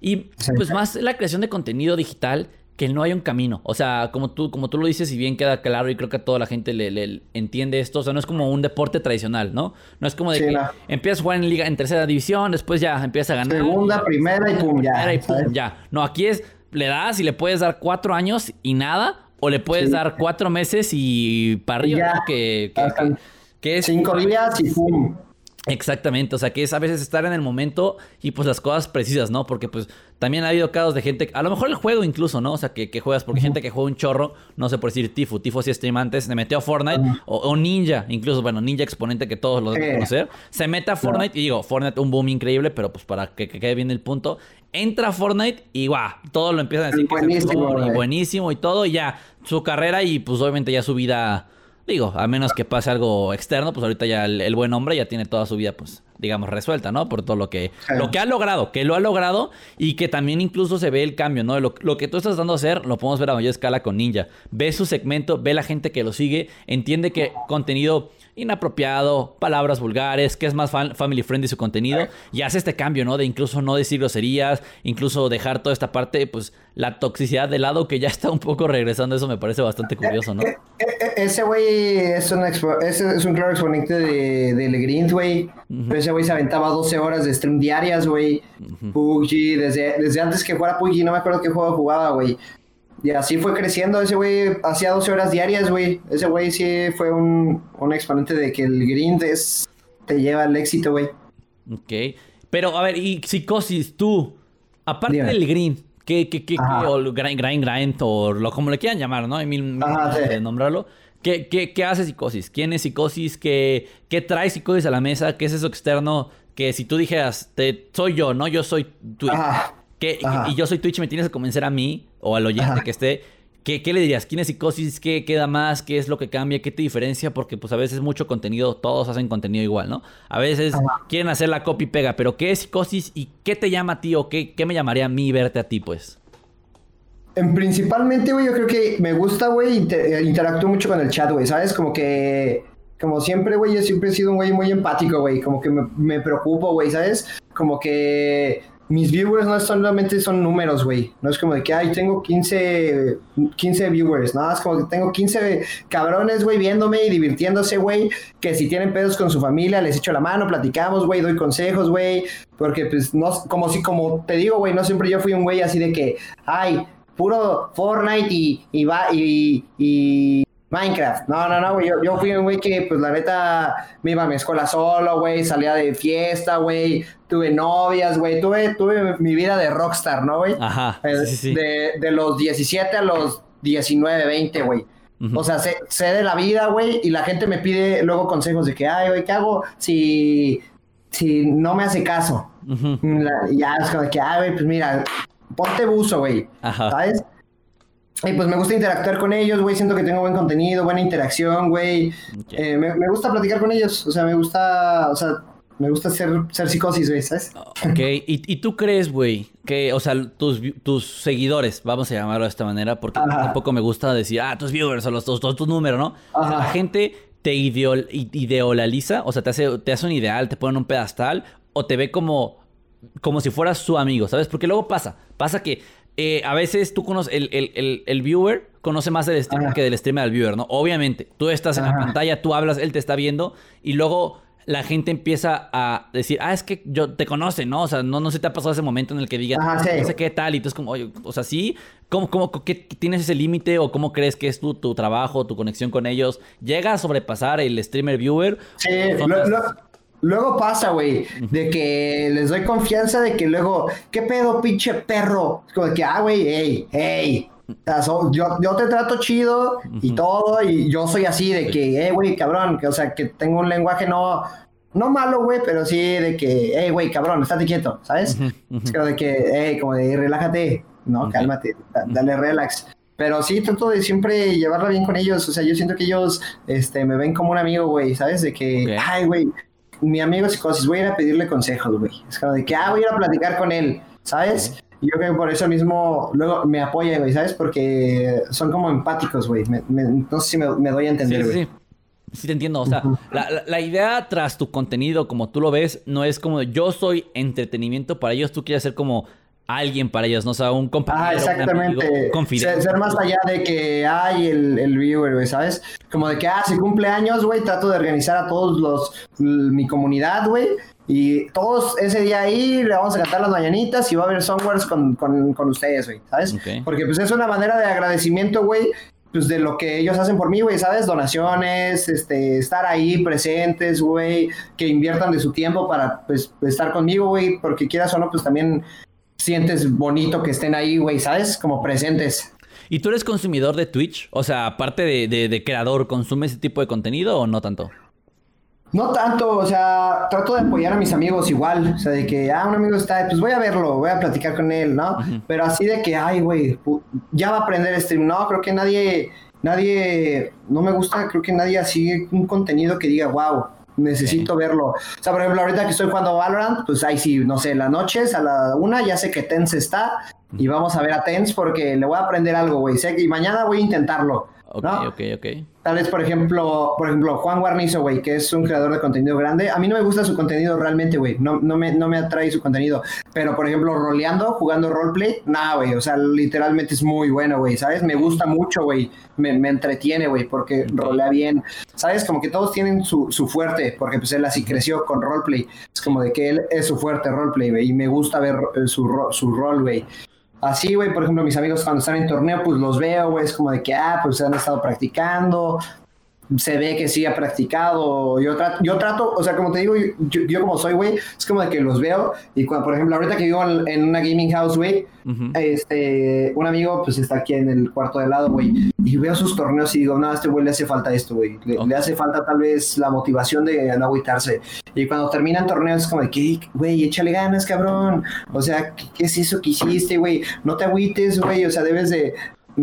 Y pues más la creación de contenido digital que no hay un camino. O sea, como tú, como tú lo dices, y bien queda claro, y creo que a toda la gente le, entiende esto. O sea, no es como un deporte tradicional, ¿no? No es como de que empiezas a jugar en liga, en tercera división, después ya empiezas a ganar. Segunda, primera y pum, ya. Primera y pum, ya. No, aquí es, le das y le puedes dar cuatro años y nada, o le puedes dar cuatro meses y para arriba, que, que, es cinco días y pum. Exactamente, o sea que es a veces estar en el momento y pues las cosas precisas, ¿no? Porque pues también ha habido casos de gente, a lo mejor el juego incluso, ¿no? O sea que, juegas, porque gente que juega un chorro, no sé por decir Tifu, Tifu sí stream antes, se metió a Fortnite, o, Ninja, incluso, bueno, Ninja exponente que todos lo deben conocer, se mete a Fortnite y digo, Fortnite un boom increíble, pero pues para que, quede bien el punto, entra a Fortnite y guau, todo lo empiezan a decir buenísimo, que es y buenísimo y todo, y ya su carrera y pues obviamente ya su vida Digo, a menos que pase algo externo, pues ahorita ya el, buen hombre ya tiene toda su vida, pues, digamos, resuelta, ¿no? Por todo lo que, lo que ha logrado, que lo ha logrado y que también incluso se ve el cambio, ¿no? Lo, lo que tú estás dando a hacer, lo podemos ver a mayor escala con Ninja. Ve su segmento, ve la gente que lo sigue, entiende que contenido inapropiado, palabras vulgares, que es más family friendly su contenido y hace este cambio, ¿no? De incluso no decir groserías, incluso dejar toda esta parte, pues la toxicidad de lado que ya está un poco regresando, eso me parece bastante curioso, ¿no? Eh, eh, eh, ese güey es, un es un claro exponente de, de Legrint, güey. Ese güey se aventaba 12 horas de stream diarias, güey. PUBG, desde, desde antes que jugara PUBG, no me acuerdo qué juego jugaba, güey. Y así fue creciendo. Ese güey hacía 12 horas diarias, güey. Ese güey sí fue un, un, exponente de que el grind es, te lleva al éxito, güey. Ok. Pero, a ver, y Psicosis, tú, aparte del grind, ¿qué, qué, qué, o grind, grind, grind, o lo, como le quieran llamar, ¿no? Hay mil, de nombrarlo. ¿Qué, qué, qué hace Psicosis? ¿Quién es Psicosis? ¿Qué, ¿Qué trae Psicosis a la mesa? ¿Qué es eso externo? Que si tú dijeras, te, soy yo, ¿no? Yo soy tú. Que, y, yo soy Twitch, me tienes que convencer a mí o al oyente que esté. ¿Qué, ¿Qué, le dirías? ¿Quién es psicosis? ¿Qué queda más? ¿Qué es lo que cambia? ¿Qué te diferencia? Porque pues a veces mucho contenido, todos hacen contenido igual, ¿no? A veces quieren hacer la copy pega, pero ¿qué es psicosis y qué te llama a ti o qué, qué me llamaría a mí verte a ti, pues? En principalmente, güey, yo creo que me gusta, güey, inter interactúo mucho con el chat, güey, ¿sabes? Como que, como siempre, güey, yo siempre he sido un güey muy empático, güey, como que me, me preocupo, güey, ¿sabes? Como que mis viewers no solamente son números, güey. No es como de que, ay, tengo 15, 15 viewers. No, es como que tengo 15 cabrones, güey, viéndome y divirtiéndose, güey. Que si tienen pedos con su familia, les echo la mano, platicamos, güey, doy consejos, güey. Porque, pues, no, como si, como te digo, güey, no siempre yo fui un güey así de que, ay, puro Fortnite y, va, y, y Minecraft. No, no, no, güey. Yo, fui un güey que, pues, la neta, me iba a mi escuela solo, güey. Salía de fiesta, güey. Tuve novias, güey. Tuve, tuve mi vida de rockstar, ¿no, güey? Ajá. Eh, sí, sí. De, de, los 17 a los 19, 20, güey. O sea, sé, de la vida, güey. Y la gente me pide luego consejos de que, ay, güey, ¿qué hago si, si no me hace caso? ya es como de que, ay, güey, pues mira, ponte buzo, güey. Ajá. ¿Sabes? Y pues me gusta interactuar con ellos, güey. Siento que tengo buen contenido, buena interacción, güey. Eh, me, gusta platicar con ellos. O sea, me gusta, o sea, me gusta ser, ser psicosis, güey, ¿sabes? Ok, ¿Y, tú crees, güey, que, o sea, tus, tus seguidores, vamos a llamarlo de esta manera, porque tampoco me gusta decir, ah, tus viewers o los, tus, tus números, ¿no? La gente te ideol, ideolaliza, o sea, te hace, te hace un ideal, te pone un pedestal, o te ve como, como si fueras su amigo, ¿sabes? Porque luego pasa, pasa que eh, a veces tú conoces, el, el, el, viewer conoce más del streamer que del streamer al viewer, ¿no? Obviamente, tú estás en la pantalla, tú hablas, él te está viendo y luego la gente empieza a decir, ah, es que yo te conoce, ¿no? O sea, no, no se te ha pasado ese momento en el que digan, no sé qué tal, y tú es como, oye, o sea, sí, ¿cómo, cómo qué, tienes ese límite o cómo crees que es tu, tu trabajo, tu conexión con ellos? ¿Llega a sobrepasar el streamer viewer? Sí, Luego pasa, güey, de que les doy confianza de que luego, ¿qué pedo, pinche perro? Es como que, ah, güey, hey, hey. Yo, yo te trato chido y todo, y yo soy así de que, hey, güey, cabrón, que, o sea, que tengo un lenguaje no, no malo, güey, pero sí de que, hey, güey, cabrón, estate quieto, ¿sabes? Es como de que, hey, como de, relájate, no, cálmate, dale relax. Pero sí, trato de siempre llevarla bien con ellos. O sea, yo siento que ellos este, me ven como un amigo, güey, ¿sabes? De que, ay, güey, mi amigo psicosis, voy a ir a pedirle consejos, güey. Es como de que, ah, voy a ir a platicar con él, ¿sabes? Yo creo que por eso mismo luego me apoya, güey, ¿sabes? Porque son como empáticos, güey. no sé si me, doy a entender, güey. Sí, sí. Sí, te entiendo. O sea, la, la, idea tras tu contenido, como tú lo ves, no es como yo soy entretenimiento para ellos. Tú quieres ser como alguien para ellos, no o sea, un compañero. Ah, exactamente. ser, más allá de que hay el, el viewer, güey, ¿sabes? Como de que, ah, si cumple años, güey, trato de organizar a todos los, mi comunidad, güey. Y todos ese día ahí le vamos a cantar las mañanitas y va a haber songwares con, con, con ustedes, güey, ¿sabes? Porque pues es una manera de agradecimiento, güey, pues de lo que ellos hacen por mí, güey, ¿sabes? Donaciones, este, estar ahí presentes, güey, que inviertan de su tiempo para, pues, estar conmigo, güey, porque quieras o no, pues también sientes bonito que estén ahí, güey, ¿sabes? Como presentes. ¿Y tú eres consumidor de Twitch? O sea, aparte de, creador, ¿consumes ese tipo de contenido o no tanto? No tanto, o sea, trato de apoyar a mis amigos igual, o sea, de que, ah, un amigo está, pues voy a verlo, voy a platicar con él, ¿no? Pero así de que, ay, güey, ya va a aprender stream, no, creo que nadie, nadie, no me gusta, creo que nadie así un contenido que diga, wow, necesito verlo. O sea, por ejemplo, ahorita que estoy jugando Valorant, pues ahí sí, no sé, las noches a la una ya sé que Tense está y vamos a ver a Tense porque le voy a aprender algo, güey. Sé que y mañana voy a intentarlo. Ok, ok, ok. Tal vez, por ejemplo, por ejemplo, Juan Guarnizo, güey, que es un creador de contenido grande. A mí no me gusta su contenido realmente, güey. No, no, me, no me atrae su contenido. Pero, por ejemplo, roleando, jugando roleplay, nada, güey. O sea, literalmente es muy bueno, güey. ¿Sabes? Me gusta mucho, güey. Me, me, entretiene, güey, porque rolea bien. ¿Sabes? Como que todos tienen su, su fuerte, porque pues él así creció con roleplay. Es como de que él es su fuerte roleplay, güey. Y me gusta ver eh, su, su rol, güey. Así, güey, por ejemplo, mis amigos cuando están en torneo, pues los veo, güey, es como de que, ah, pues han estado practicando, se ve que sí ha practicado. Yo trato, yo trato o sea, como te digo, yo, como soy, güey, es como de que los veo. Y cuando, por ejemplo, ahorita que vivo en, una gaming house, güey, este, un amigo, pues está aquí en el cuarto de lado, güey, y veo sus torneos y digo, no, a este güey le hace falta esto, güey. Le, hace falta tal vez la motivación de no agüitarse. Y cuando terminan torneos, es como de que, güey, échale ganas, cabrón. O sea, ¿qué, ¿qué, es eso que hiciste, güey? No te agüites, güey. O sea, debes de,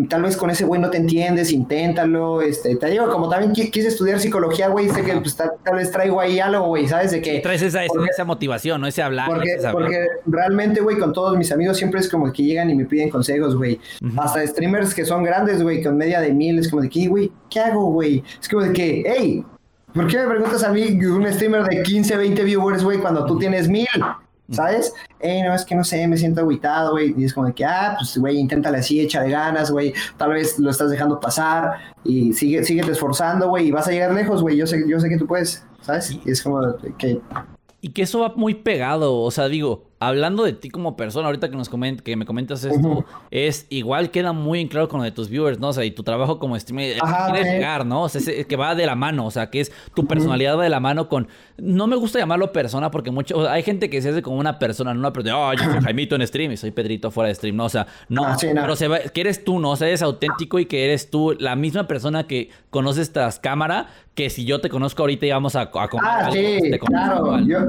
tal vez con ese güey no te entiendes, inténtalo, este, te digo, como también quise estudiar psicología, güey, sé que pues, tal, vez traigo ahí algo, güey, ¿sabes? De que... Traes esa, esa motivación, ¿no? Ese hablar. Porque, porque realmente, güey, con todos mis amigos siempre es como que llegan y me piden consejos, güey. Hasta streamers que son grandes, güey, con media de mil, es como de que, güey, ¿qué hago, güey? Es como de que, hey, ¿por qué me preguntas a mí, un streamer de 15, 20 viewers, güey, cuando tú tienes mil? ¿Sabes? Eh, no, es que no sé, me siento aguitado, güey. Y es como de que, ah, pues, güey, inténtale así, échale ganas, güey. Tal vez lo estás dejando pasar y sigue, sigue esforzando, güey, y vas a llegar lejos, güey. Yo sé, yo sé que tú puedes, ¿sabes? Y es como que... Y que eso va muy pegado, o sea, digo, hablando de ti como persona, ahorita que nos coment que me comentas esto, es igual queda muy en claro con lo de tus viewers, ¿no? O sea, y tu trabajo como streamer, quieres llegar, ¿no? O sea, es, que va de la mano, o sea, que es tu personalidad va de la mano con. No me gusta llamarlo persona porque mucho. hay gente que se hace como una persona, no una persona, oh, yo soy Jaimito en stream y soy Pedrito fuera de stream, ¿no? O sea, no, ah, pero se va, que eres tú, ¿no? O sea, eres auténtico y que eres tú la misma persona que conoces tras cámara que si yo te conozco ahorita íbamos a, a comer. Ah, sí, claro. Yo,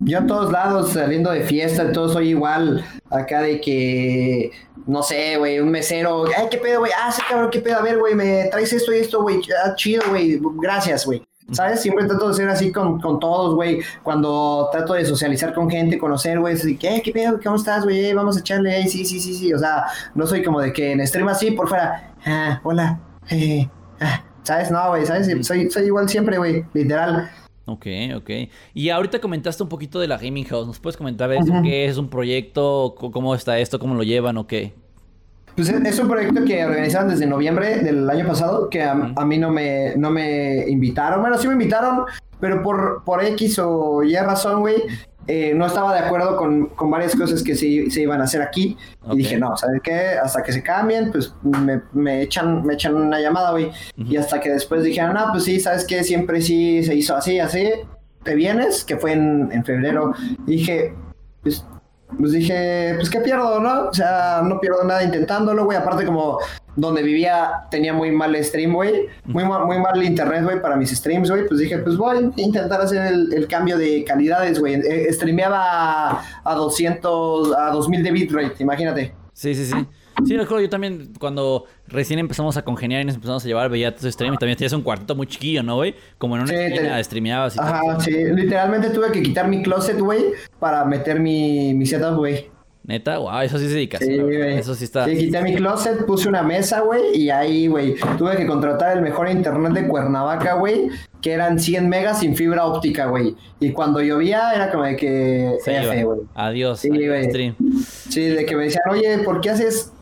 yo a todos lados saliendo de fiesta, todo soy igual. Acá de que, no sé, güey, un mesero. Ay, qué pedo, güey. Ah, sí, cabrón, qué pedo. A ver, güey, me traes esto y esto, güey. Ah, chido, güey. Gracias, güey. ¿Sabes? Siempre trato de ser así con, con todos, güey. Cuando trato de socializar con gente, conocer, güey. Así que, ¿qué pedo? ¿Cómo estás, güey? Vamos a echarle. sí, sí, sí, sí. O sea, no soy como de que en stream así, por fuera. Ah, hola. Eh, ah, ¿Sabes? No, güey, ¿sabes? Soy, soy igual siempre, güey. Literal. Ok, ok. Y ahorita comentaste un poquito de la Gaming House. ¿Nos puedes comentar eso? ¿Qué es un proyecto? ¿Cómo está esto? ¿Cómo lo llevan o qué? Pues es un proyecto que organizaron desde noviembre del año pasado, que a, mí no me, no me invitaron. Bueno, sí me invitaron, pero por, por X o Y razón, güey, eh, no estaba de acuerdo con, con varias cosas que se, se, iban a hacer aquí. Y dije, no, ¿sabes qué? Hasta que se cambien, pues me, me echan, me echan una llamada, güey. Y hasta que después dijeron, no, pues sí, ¿sabes qué? Siempre sí se hizo así, así. ¿Te vienes? Que fue en, en febrero. Y dije, pues pues dije, pues qué pierdo, ¿no? O sea, no pierdo nada intentándolo, güey. Aparte, como donde vivía tenía muy mal stream, güey. Muy, muy mal internet, güey, para mis streams, güey. Pues dije, pues voy a intentar hacer el, cambio de calidades, güey. Eh, streameaba a 200, a 2000 de bitrate, imagínate. Sí, sí, sí. Sí, recuerdo yo también cuando recién empezamos a congeniar y nos empezamos a llevar, veía tus streams y también tenías un cuartito muy chiquillo, ¿no, güey? Como en una sí, esquina streameabas y Ajá, sí. Literalmente tuve que quitar mi closet, güey, para meter mi, mi setup, güey. Neta, wow, eso sí se dedica. Sí, güey. Eso sí está. Sí, quité mi closet, puse una mesa, güey, y ahí, güey, tuve que contratar el mejor internet de Cuernavaca, güey, que eran 100 megas sin fibra óptica, güey. Y cuando llovía era como de que... Sí, güey. Adiós. Sí, güey. Sí, de que me decían, oye, ¿por qué haces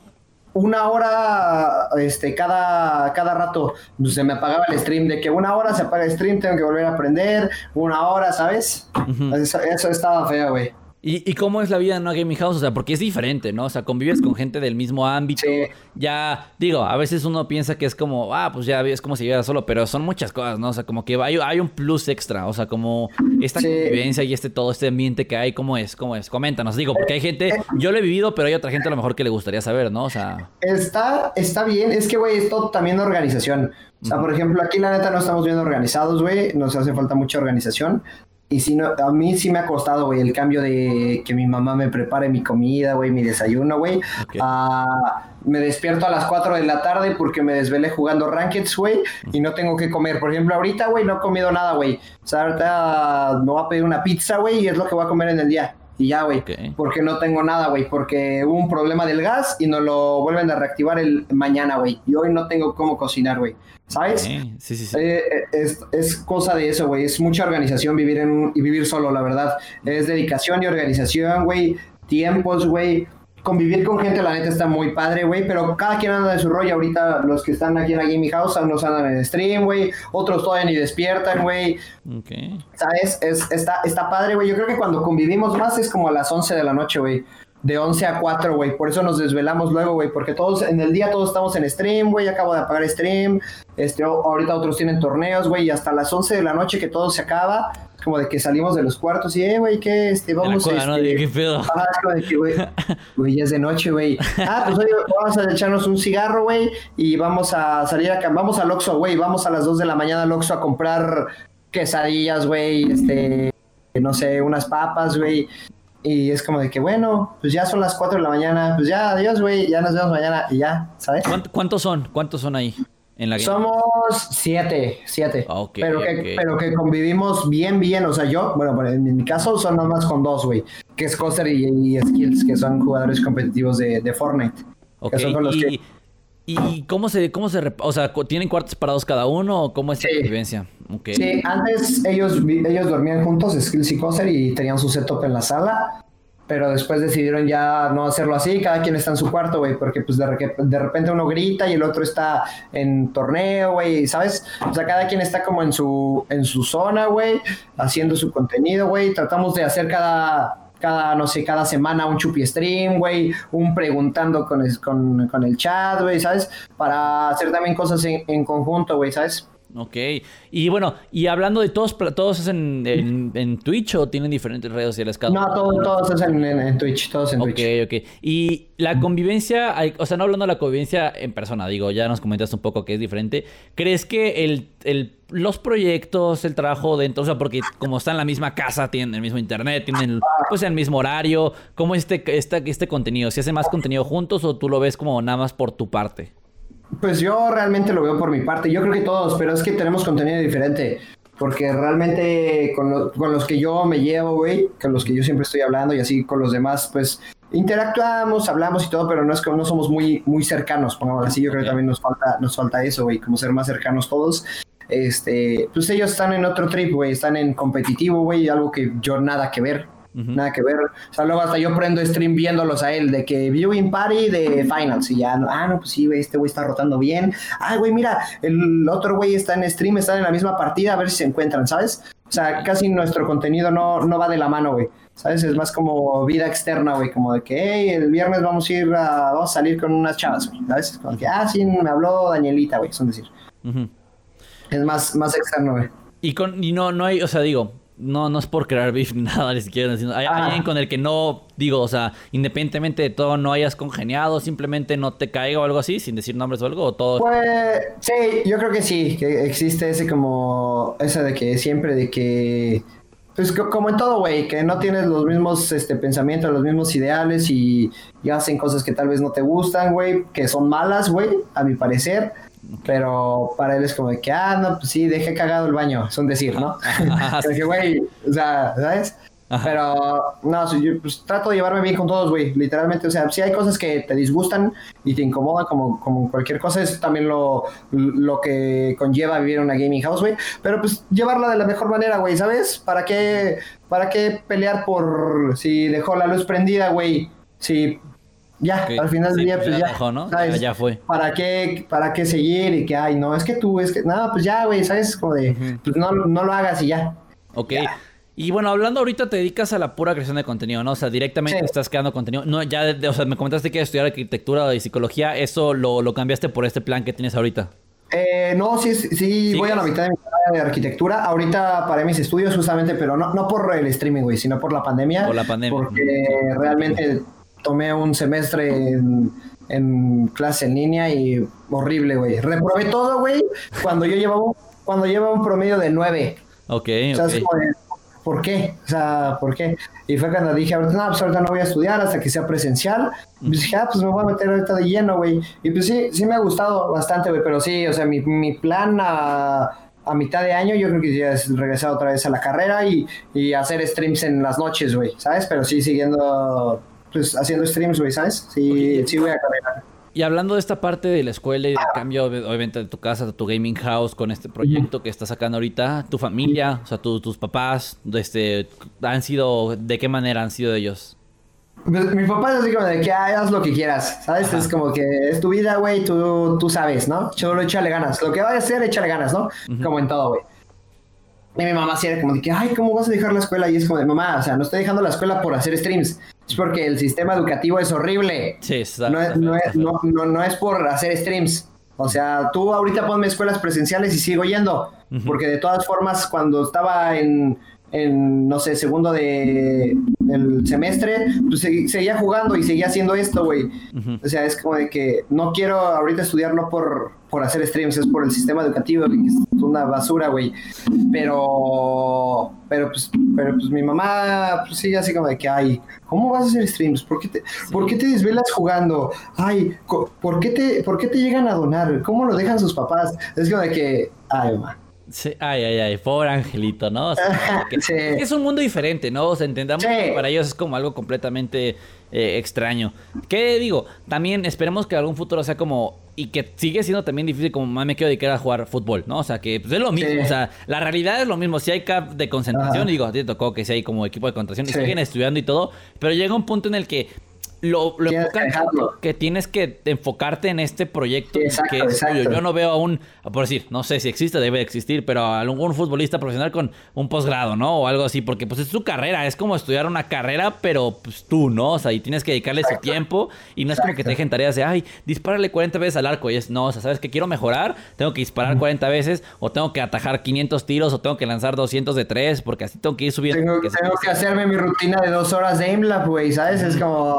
una hora este, cada, cada rato pues, se me apagaba el stream, de que una hora se apaga el stream, tengo que volver a aprender, una hora, ¿sabes? eso, eso, estaba feo, güey. ¿Y, cómo es la vida en una gaming house? O sea, porque es diferente, ¿no? O sea, convives con gente del mismo ámbito. Ya, digo, a veces uno piensa que es como, ah, pues ya es como si viviera solo, pero son muchas cosas, ¿no? O sea, como que hay, hay un plus extra. O sea, como esta convivencia y este todo, este ambiente que hay, ¿cómo es? ¿Cómo es? Coméntanos, digo, porque hay gente, yo lo he vivido, pero hay otra gente a lo mejor que le gustaría saber, ¿no? O sea. Está, está bien, es que, güey, es todo también de organización. O sea, por ejemplo, aquí la neta no estamos bien organizados, güey. Nos hace falta mucha organización. Y si no, a mí sí me ha costado, güey, el cambio de que mi mamá me prepare mi comida, güey, mi desayuno, güey. Ah, me despierto a las 4 de la tarde porque me desvelé jugando Rankeds, güey, y no tengo que comer. Por ejemplo, ahorita, güey, no he comido nada, güey. O sea, ahorita me voy a pedir una pizza, güey, y es lo que voy a comer en el día. Y ya, güey. Porque no tengo nada, güey. Porque hubo un problema del gas y nos lo vuelven a reactivar el mañana, güey. Y hoy no tengo cómo cocinar, güey. ¿Sabes? Sí, sí, sí. Eh, eh, es, cosa de eso, güey. Es mucha organización vivir en y vivir solo, la verdad. Es dedicación y organización, güey. Tiempos, güey convivir con gente, la neta, está muy padre, güey, pero cada quien anda de su rollo. Ahorita los que están aquí en la Gaming House, unos andan en stream, güey, otros todavía ni despiertan, güey. ¿Sabes? Es, está, está padre, güey. Yo creo que cuando convivimos más es como a las 11 de la noche, güey de 11 a 4, güey. Por eso nos desvelamos luego, güey. Porque todos, en el día todos estamos en stream, güey. Acabo de apagar stream. Este, ahorita otros tienen torneos, güey. Y hasta las 11 de la noche que todo se acaba. Como de que salimos de los cuartos y, eh, güey, ¿qué? Este, vamos a. este... ¿Qué pedo? Ah, de que, güey, güey, ya es de noche, güey. Ah, pues oye, vamos a echarnos un cigarro, güey. Y vamos a salir acá. Vamos al Oxxo, güey. Vamos a las 2 de la mañana al Oxxo a comprar quesadillas, güey. Este no sé, unas papas, güey. Y es como de que, bueno, pues ya son las 4 de la mañana, pues ya, adiós, güey, ya nos vemos mañana y ya, ¿sabes? ¿Cuántos son? ¿Cuántos son ahí? En la Somos siete, siete. Ah, pero, que, pero que convivimos bien, bien. O sea, yo, bueno, en mi caso son nada más con dos, güey. Que es Coster y, Skills, que son jugadores competitivos de, de Fortnite. Que son con los y, ¿Y cómo se, cómo se, o sea, tienen cuartos separados cada uno o cómo es la convivencia? Sí, antes ellos, ellos dormían juntos, Skills y Coser, y tenían su setup en la sala, pero después decidieron ya no hacerlo así, cada quien está en su cuarto, güey, porque pues de, de, repente uno grita y el otro está en torneo, güey, ¿sabes? O sea, cada quien está como en su, en su zona, güey, haciendo su contenido, güey, tratamos de hacer cada cada, no sé, cada semana un chupi stream, güey, un preguntando con el, con, con el chat, güey, ¿sabes? Para hacer también cosas en, en conjunto, güey, ¿sabes? Ok. Y bueno, y hablando de todos, ¿todos es en, en, Twitch o tienen diferentes redes sociales cada No, todos, todos es en, Twitch, todos en Twitch. Ok, ok. Y la convivencia, o sea, no hablando de la convivencia en persona, digo, ya nos comentaste un poco que es diferente. ¿Crees que el, el, los proyectos, el trabajo dentro, o sea, porque como están en la misma casa, tienen el mismo internet, tienen pues el mismo horario, ¿cómo este, este, este contenido? ¿Se hace más contenido juntos o tú lo ves como nada más por tu parte? Pues yo realmente lo veo por mi parte. Yo creo que todos, pero es que tenemos contenido diferente. Porque realmente con, con los que yo me llevo, güey, con los que yo siempre estoy hablando y así con los demás, pues interactuamos, hablamos y todo, pero no es que no somos muy, muy cercanos, pongamos así. Yo creo que también nos falta, nos falta eso, güey, como ser más cercanos todos. este, pues ellos están en otro trip, güey, están en competitivo, güey, algo que yo nada que ver. Nada que ver. O sea, luego hasta yo prendo stream viéndolos a él, de que viewing party de finals. Y ya, ah, no, pues sí, güey, este güey está rotando bien. Ay, güey, mira, el otro güey está en stream, están en la misma partida, a ver si se encuentran, ¿sabes? O sea, casi nuestro contenido no, no va de la mano, güey. ¿Sabes? Es más como vida externa, güey. Como de que, hey, el viernes vamos a ir a, vamos a salir con unas chavas, güey. ¿Sabes? Como que, ah, sí, me habló Danielita, güey. Son decir. Es más, más externo, güey. Y, con, y no, no hay, o sea, digo, no, no es por crear beef nada, ni siquiera. Hay Ah. alguien con el que no, digo, o sea, independientemente de todo, no hayas congeniado, simplemente no te caiga o algo así, sin decir nombres o algo, o todo. Pues sí, yo creo que sí, que existe ese como, esa de que siempre de que, pues co- como en todo, güey, que no tienes los mismos este, pensamientos, los mismos ideales y, y hacen cosas que tal vez no te gustan, güey, que son malas, güey, a mi parecer. Pero para él es como de que, ah, no, pues sí, dejé cagado el baño, es un decir, ¿no? Güey, o sea, ¿sabes? Ajá. Pero, no, yo pues, trato de llevarme bien con todos, güey, literalmente. O sea, si hay cosas que te disgustan y te incomodan, como, como cualquier cosa, es también lo, lo que conlleva vivir en una gaming house, güey. Pero, pues, llevarla de la mejor manera, güey, ¿sabes? ¿Para qué, ¿Para qué pelear por si dejó la luz prendida, güey? Si ya, al final del Sí, día, pues pues ya ya. dejó, ¿no? ¿sabes? Ya- ya fue. ¿Para qué, ¿Para qué seguir? Y que, ay, no, es que tú, es que, no, pues ya, güey, ¿sabes? Como de, pues no, no lo hagas y ya. Ok. Y bueno, hablando ahorita te dedicas a la pura creación de contenido, ¿no? O sea, directamente Sí. estás creando contenido. No, ya, de- o sea, me comentaste que estudiar arquitectura y psicología, eso lo, lo cambiaste por este plan que tienes ahorita. Eh, no, sí, sí, sí, voy a la mitad de mi carrera de arquitectura. Ahorita paré mis estudios justamente, pero no, no por el streaming, güey, sino por la pandemia. Por la pandemia. Porque realmente tomé un semestre en, en clase en línea y horrible, güey. Reprobé todo, güey, cuando yo llevaba, cuando llevaba un promedio de nueve. Ok, O sea, es como de, ¿por qué? O sea, ¿por qué? Y fue cuando dije, no, pues ahorita no voy a estudiar hasta que sea presencial. Y pues dije, ah, pues me voy a meter ahorita de lleno, güey. Y pues sí, sí me ha gustado bastante, güey. Pero sí, o sea, mi, mi plan a, a mitad de año, yo creo que ya es regresar otra vez a la carrera y, y hacer streams en las noches, güey, ¿sabes? Pero sí siguiendo, pues haciendo streams, güey, ¿sabes? Sí, sí voy a carrera. Y hablando de esta parte de la escuela y del cambio, ob- obviamente, de tu casa a tu gaming house con este proyecto que estás sacando ahorita, tu familia, o sea, tu- tus papás, este, han sido, ¿de qué manera han sido ellos? Pues, mi papá es así como de que "Ay, haz lo que quieras, ¿sabes? Ajá. Es como que es tu vida, güey, tú, tú sabes, ¿no? Solo échale ganas. Lo que vayas a hacer, échale ganas, ¿no? Como en todo, güey. Y mi mamá sí era como de que, ay, ¿cómo vas a dejar la escuela? Y es como de, mamá, o sea, no estoy dejando la escuela por hacer streams. Es porque el sistema educativo es horrible. Sí, está, No es, no, es, no, no- no es por hacer streams. O sea, tú ahorita ponme escuelas presenciales y sigo yendo. Porque de todas formas, cuando estaba en, en no sé, segundo de el semestre, pues seguía jugando y seguía haciendo esto, güey. O sea, es como de que no quiero ahorita estudiar no por, por hacer streams, es por el sistema educativo, que es una basura, güey. Pero, pero pues, pero pues mi mamá pues, sigue así como de que, ay, ¿cómo vas a hacer streams? ¿Por qué te, ¿por qué te desvelas jugando? Ay, ¿por qué, te, ¿por qué te llegan a donar? ¿Cómo lo dejan sus papás? Es como de que, ay, mamá. Sí, ay, ay, ay, pobre angelito, ¿no? O sea, que- Sí. Es un mundo diferente, ¿no? O sea, entendamos Sí. que para ellos es como algo completamente eh, extraño. ¿Qué digo? También esperemos que algún futuro sea como... Y que sigue siendo también difícil como, "Mamá, me quiero dedicar a jugar fútbol, ¿no? O sea, que pues, es lo mismo. Sí. O sea, la realidad es lo mismo. Si hay cap de concentración, Ajá. digo, a ti te tocó que si hay como equipo de concentración y siguen estudiando y todo, pero llega un punto en el que lo, que que tienes que enfocarte en este proyecto Exacto, que es tuyo. Yo no veo a un, por decir, no sé si existe, debe existir, pero a algún futbolista profesional con un posgrado, ¿no? O algo así, porque pues es su carrera, es como estudiar una carrera, pero pues tú, ¿no? O sea, y tienes que dedicarle su tiempo y no es como que te dejen tareas de, ay, dispárale 40 veces al arco. Y es, no, o sea, ¿sabes que Quiero mejorar, tengo que disparar 40 veces, o tengo que atajar 500 tiros, o tengo que lanzar 200 de 3, porque así tengo que ir subiendo. Tengo, si tengo que hacerme mi rutina de dos horas de aimlab, güey, ¿sabes? Es como,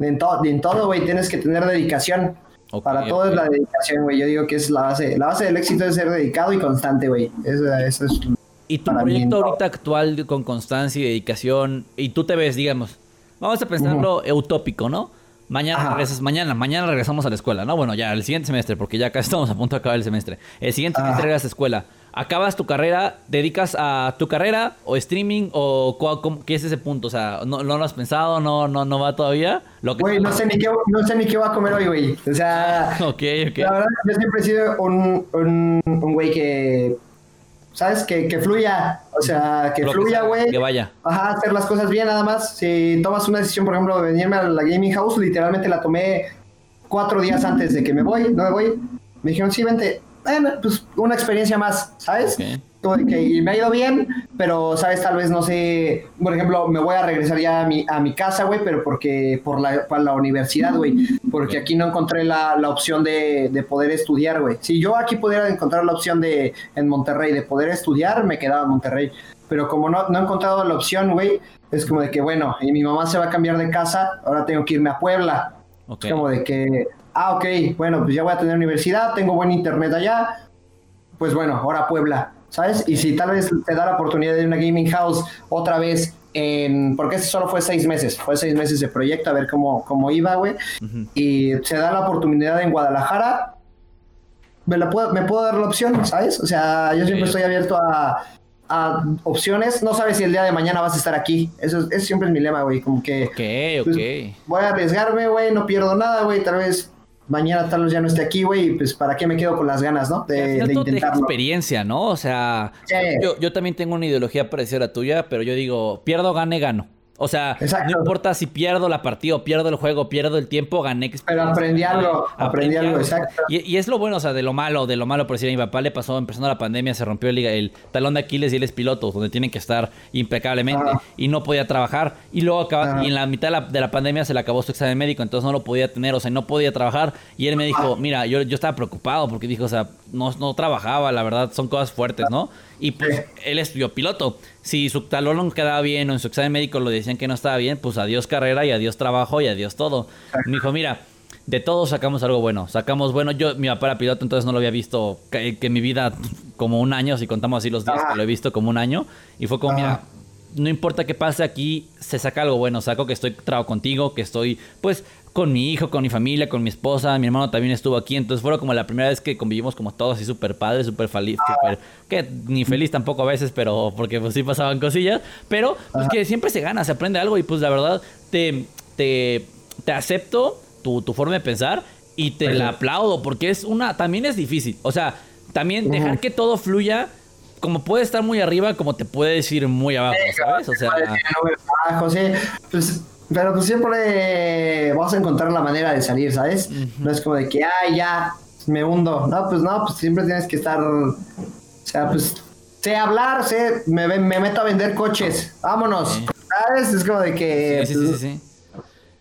en, to- en todo, güey, tienes que tener dedicación. Para todo es la dedicación, güey. Yo digo que es la base. La base del éxito es ser dedicado y constante, güey. Eso, eso es... Y tu mí, proyecto no. ahorita actual con constancia y dedicación, y tú te ves, digamos, vamos a pensarlo utópico, ¿no? Mañana Ajá. regresas, mañana, mañana regresamos a la escuela, ¿no? Bueno, ya el siguiente semestre, porque ya casi estamos a punto de acabar el semestre. El siguiente semestre regresas a la escuela. Acabas tu carrera, dedicas a tu carrera o streaming o qué es ese punto, o sea, no, no lo has pensado, no no no va todavía. Güey, no sé ni qué no sé ni qué voy a comer hoy, güey. O sea, Ok, ok. la verdad yo siempre he sido un un, un güey que ¿Sabes? Que, que fluya, o sea, que Lo que fluya, güey. que vaya. Ajá, hacer las cosas bien, nada más. Si tomas una decisión, por ejemplo, de venirme a la gaming house, literalmente la tomé cuatro días antes de que me voy, no me voy. Me dijeron, sí, vente. Bueno, pues una experiencia más, ¿sabes? Ok. Como de que, y me ha ido bien, pero, ¿sabes? Tal vez, no sé, por ejemplo, me voy a regresar ya a mi, a mi casa, güey, pero porque, por la, por la universidad, güey, porque aquí no encontré la, la opción de, de poder estudiar, güey. Si yo aquí pudiera encontrar la opción de, en Monterrey, de poder estudiar, me quedaba en Monterrey. Pero como no, no he encontrado la opción, güey, es como de que, bueno, y mi mamá se va a cambiar de casa, ahora tengo que irme a Puebla. Ok. Es como de que, ah, ok, bueno, pues ya voy a tener universidad, tengo buen internet allá, pues bueno, ahora Puebla, ¿sabes? Y si tal vez te da la oportunidad de una gaming house otra vez en, porque ese solo fue seis meses, fue seis meses de proyecto, a ver cómo, cómo iba, güey, y se da la oportunidad en Guadalajara, me, la puedo, me puedo dar la opción, ¿sabes? O sea, yo siempre estoy abierto a, a opciones, no sabes si el día de mañana vas a estar aquí, eso, es- siempre es mi lema, güey, como que Ok, pues, ok. voy a arriesgarme, güey, no pierdo nada, güey, tal vez mañana tal vez ya no esté aquí, güey, y pues para qué me quedo con las ganas, ¿no? De, de intentarlo. experiencia, ¿no? O sea, Sí. yo, yo también tengo una ideología parecida a la tuya, pero yo digo, pierdo, gane, gano. O sea, Exacto. no importa si pierdo la partida, o pierdo el juego, pierdo el tiempo, gané Pero aprendí algo, aprendí algo, exacto. Y, y es lo bueno, o sea, de lo malo, de lo malo, por decir, a mi papá le pasó, empezando la pandemia, se rompió el, el talón de Aquiles y él es piloto, donde tienen que estar impecablemente Ajá. y no podía trabajar. Y luego acaba, y en la mitad de la, de la pandemia se le acabó su examen médico, entonces no lo podía tener, o sea, no podía trabajar. Y él me dijo, mira, yo, yo estaba preocupado porque dijo, o sea, no, no trabajaba, la verdad, son cosas fuertes, ¿no? Y pues él estudió piloto. Si su talón no quedaba bien o en su examen médico lo decían que no estaba bien, pues adiós carrera y adiós trabajo y adiós todo. Me dijo, mira, de todo sacamos algo bueno. Sacamos bueno. Yo, mi papá era piloto, entonces no lo había visto que, que mi vida como un año, si contamos así los días que lo he visto como un año. Y fue como, mira, no importa qué pase aquí, se saca algo bueno. Saco que estoy trabajo contigo, que estoy, pues, con mi hijo, con mi familia, con mi esposa. Mi hermano también estuvo aquí. Entonces fue como la primera vez que convivimos como todos así súper padres, súper feliz, súper... Que ni feliz tampoco a veces, pero porque pues sí pasaban cosillas. Pero, pues que siempre se gana, se aprende algo y pues la verdad te, te, te acepto tu, tu forma de pensar y te la aplaudo porque es una... También es difícil. O sea, también dejar que todo fluya... Como puede estar muy arriba, como te puede decir muy abajo, ¿sabes? O sea, Ah, José, pues, pero pues siempre vas a encontrar la manera de salir, ¿sabes? No es como de que, ay, ya, me hundo. No, pues no, pues siempre tienes que estar, o sea, pues, sé hablar, sé, me, me meto a vender coches, vámonos, Sí. ¿sabes? Es como de que... Sí, sí, sí, sí, sí.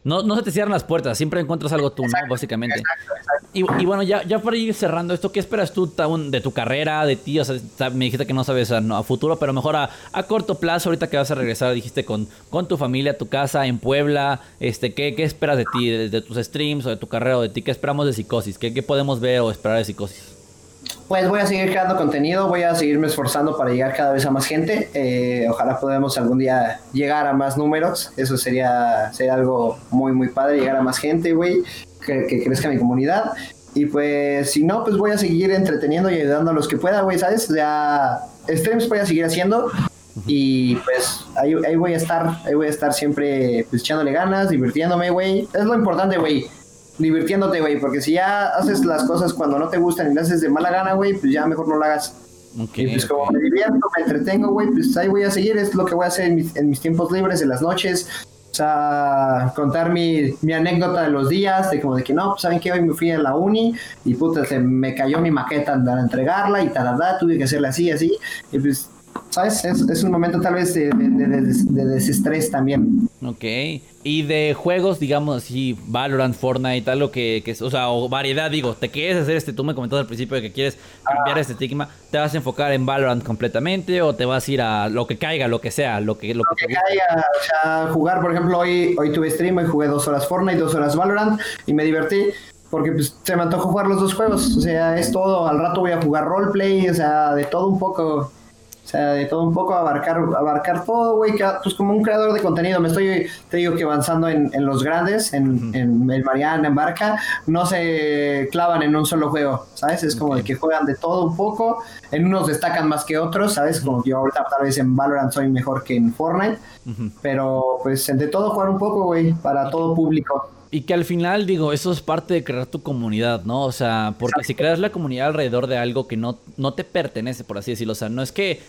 No, no se te cierran las puertas, siempre encuentras algo tú, ¿no? Básicamente. Exacto, exacto. Y, y bueno, ya, ya para ir cerrando esto, ¿qué esperas tú Taun, de tu carrera, de ti? O sea, me dijiste que no sabes a, no, a futuro, pero mejor a, a corto plazo, ahorita que vas a regresar, dijiste con, con tu familia, tu casa en Puebla, este, ¿qué, qué esperas de ti, de, de tus streams o de tu carrera o de ti? ¿Qué esperamos de Psicosis? ¿Qué, qué podemos ver o esperar de Psicosis? Pues voy a seguir creando contenido, voy a seguirme esforzando para llegar cada vez a más gente. Eh, ojalá podamos algún día llegar a más números. Eso sería, sería algo muy, muy padre, llegar a más gente, güey, que, crezca mi comunidad. Y pues, si no, pues voy a seguir entreteniendo y ayudando a los que pueda, güey, ¿sabes? Ya, streams voy a seguir haciendo. Y pues ahí, ahí voy a estar, ahí voy a estar siempre pues echándole ganas, divirtiéndome, güey. Es lo importante, güey divirtiéndote, güey, porque si ya haces las cosas cuando no te gustan y las haces de mala gana, güey, pues ya mejor no lo hagas. Ok, y pues como me divierto, me entretengo, güey, pues ahí voy a seguir, es lo que voy a hacer en mis, en mis tiempos libres, en las noches. O sea, contar mi, mi anécdota de los días, de como de que no, pues saben que hoy me fui a la uni y puta, se me cayó mi maqueta para entregarla y tarada, tuve que hacerla así, así. Y pues, ¿sabes? Es, es un momento tal vez de, de, de- de- de desestrés también. Ok. Y de juegos, digamos así, Valorant, Fortnite, tal, lo que, que o sea, o variedad, digo, te quieres hacer este, tú me comentabas al principio de que quieres cambiar este estigma, ¿te vas a enfocar en Valorant completamente o te vas a ir a lo que caiga, lo que sea, lo que, lo que que caiga, o sea, jugar, por ejemplo, hoy, hoy tuve stream, hoy jugué dos horas Fortnite, dos horas Valorant y me divertí porque pues, se me antojó jugar los dos juegos, o sea, es todo, al rato voy a jugar roleplay, o sea, de todo un poco. O sea, de todo un poco, abarcar, abarcar todo, güey, pues como un creador de contenido. Me estoy, te digo que avanzando en, los grandes, en, el Mariana, en Barca, no se clavan en un solo juego, ¿sabes? Es como de que juegan de todo un poco. En unos destacan más que otros, ¿sabes? Como yo ahorita tal vez en Valorant soy mejor que en Fortnite. Pero pues de todo jugar un poco, güey, para todo público. Y que al final, digo, eso es parte de crear tu comunidad, ¿no? O sea, porque si creas la comunidad alrededor de algo que no, no te pertenece, por así decirlo, o sea, no es que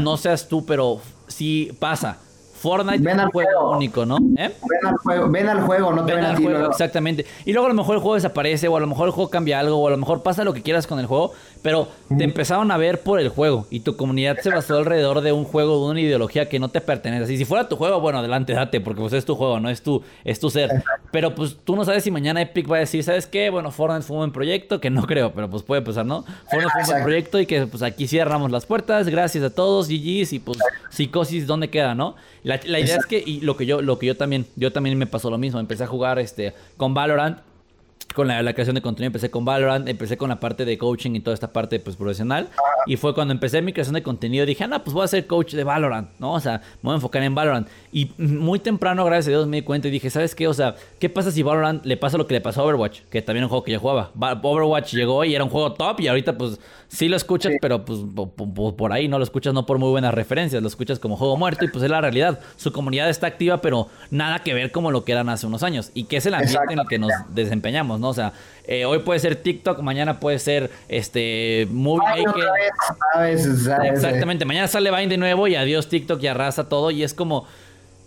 no seas tú, pero sí pasa. Fortnite es un juego, único, ¿no? ¿Eh? Ven al juego, ven al juego, no te ven, al juego. Exactamente. Y luego a lo mejor el juego desaparece, o a lo mejor el juego cambia algo, o a lo mejor pasa lo que quieras con el juego, pero te empezaron a ver por el juego y tu comunidad se basó alrededor de un juego, de una ideología que no te pertenece. Y si fuera tu juego, bueno, adelante, date, porque pues es tu juego, no es tu, es tu ser. Pero pues tú no sabes si mañana Epic va a decir, ¿sabes qué? Bueno, Fortnite fue un buen proyecto, que no creo, pero pues puede pasar, ¿no? Fortnite fue un buen proyecto y que pues aquí cerramos las puertas, gracias a todos, GG's y pues psicosis, ¿dónde queda, no? La, la idea es que, y lo que yo, lo que yo también, yo también me pasó lo mismo, empecé a jugar este con Valorant con la, creación de contenido, empecé con Valorant, empecé con la parte de coaching y toda esta parte pues profesional. Y fue cuando empecé mi creación de contenido, dije, ah, no, pues voy a ser coach de Valorant, ¿no? O sea, me voy a enfocar en Valorant. Y muy temprano, gracias a Dios, me di cuenta y dije, ¿sabes qué? O sea, ¿qué pasa si Valorant le pasa lo que le pasó a Overwatch? Que también es un juego que yo jugaba. Overwatch llegó y era un juego top y ahorita pues sí lo escuchas, pero pues por, ahí no lo escuchas no por muy buenas referencias, lo escuchas como juego muerto y pues es la realidad. Su comunidad está activa, pero nada que ver como lo que eran hace unos años. Y que es el ambiente en el que nos desempeñamos, ¿no? O sea, eh, hoy puede ser TikTok, mañana puede ser este Movie Maker. Exactamente, mañana sale Vine de nuevo y adiós TikTok y arrasa todo y es como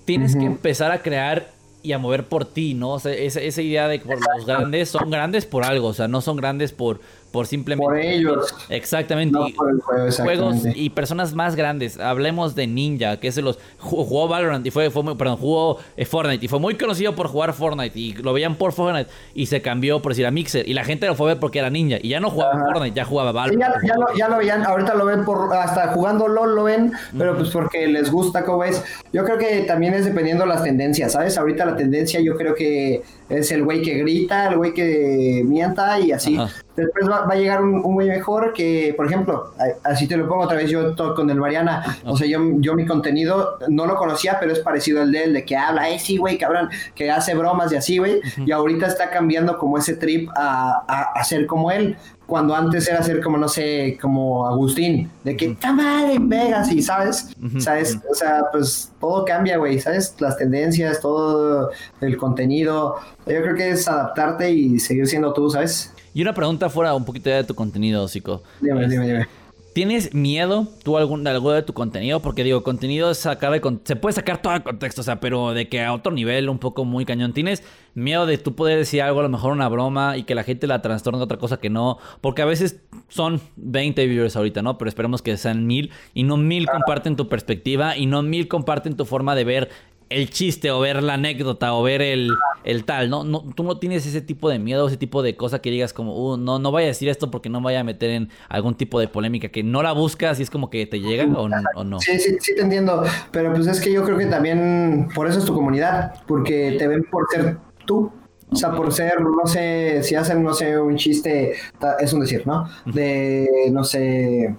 tienes que empezar a crear y a mover por ti, ¿no? O sea, esa, esa idea de que los grandes son grandes por algo, o sea, no son grandes por por simplemente... Por ellos. Exactamente. No por el juego, exactamente. Juegos y personas más grandes. Hablemos de Ninja, que es los... Jugó Valorant y fue, fue muy, perdón, jugó eh, Fortnite y fue muy conocido por jugar Fortnite y lo veían por Fortnite y se cambió por decir a Mixer y la gente lo fue a ver porque era Ninja y ya no jugaba Fortnite, ya jugaba Valorant. ya, lo, ya, lo, veían, ahorita lo ven por, hasta jugando LOL lo ven, pero pues porque les gusta como es. Yo creo que también es dependiendo las tendencias, ¿sabes? Ahorita la tendencia yo creo que es el güey que grita, el güey que mienta y así. Después va, a llegar un, güey mejor que, por ejemplo, así te lo pongo otra vez yo con el Mariana. O sea, yo, yo mi contenido no lo conocía, pero es parecido al de él, de que habla, eh, sí, güey, cabrón, que hace bromas y así, güey. Y ahorita está cambiando como ese trip a, a, a ser como él cuando antes era ser como, no sé, como Agustín, de que está mal en Vegas y, ¿sabes? ¿Sabes? O sea, pues todo cambia, güey, ¿sabes? Las tendencias, todo el contenido. Yo creo que es adaptarte y seguir siendo tú, ¿sabes? Y una pregunta fuera un poquito de tu contenido, Zico. Dime, dime, dime. ¿Tienes miedo tú algún, de algo de tu contenido? Porque digo, contenido es sacar de, se puede sacar todo el contexto, o sea, pero de que a otro nivel, un poco muy cañón. ¿Tienes miedo de tú poder decir algo, a lo mejor una broma, y que la gente la trastorne de otra cosa que no? Porque a veces son 20 viewers ahorita, ¿no? Pero esperemos que sean mil, y no mil comparten tu perspectiva, y no mil comparten tu forma de ver el chiste o ver la anécdota o ver el, el tal, ¿no? ¿no? Tú no tienes ese tipo de miedo, ese tipo de cosa que digas como, uh, no, no vaya a decir esto porque no vaya a meter en algún tipo de polémica, que no la buscas y es como que te llega o, no. Sí, sí, sí te entiendo, pero pues es que yo creo que también por eso es tu comunidad, porque te ven por ser tú. O sea, por ser, no sé, si hacen, no sé, un chiste, es un decir, ¿no? De, no sé,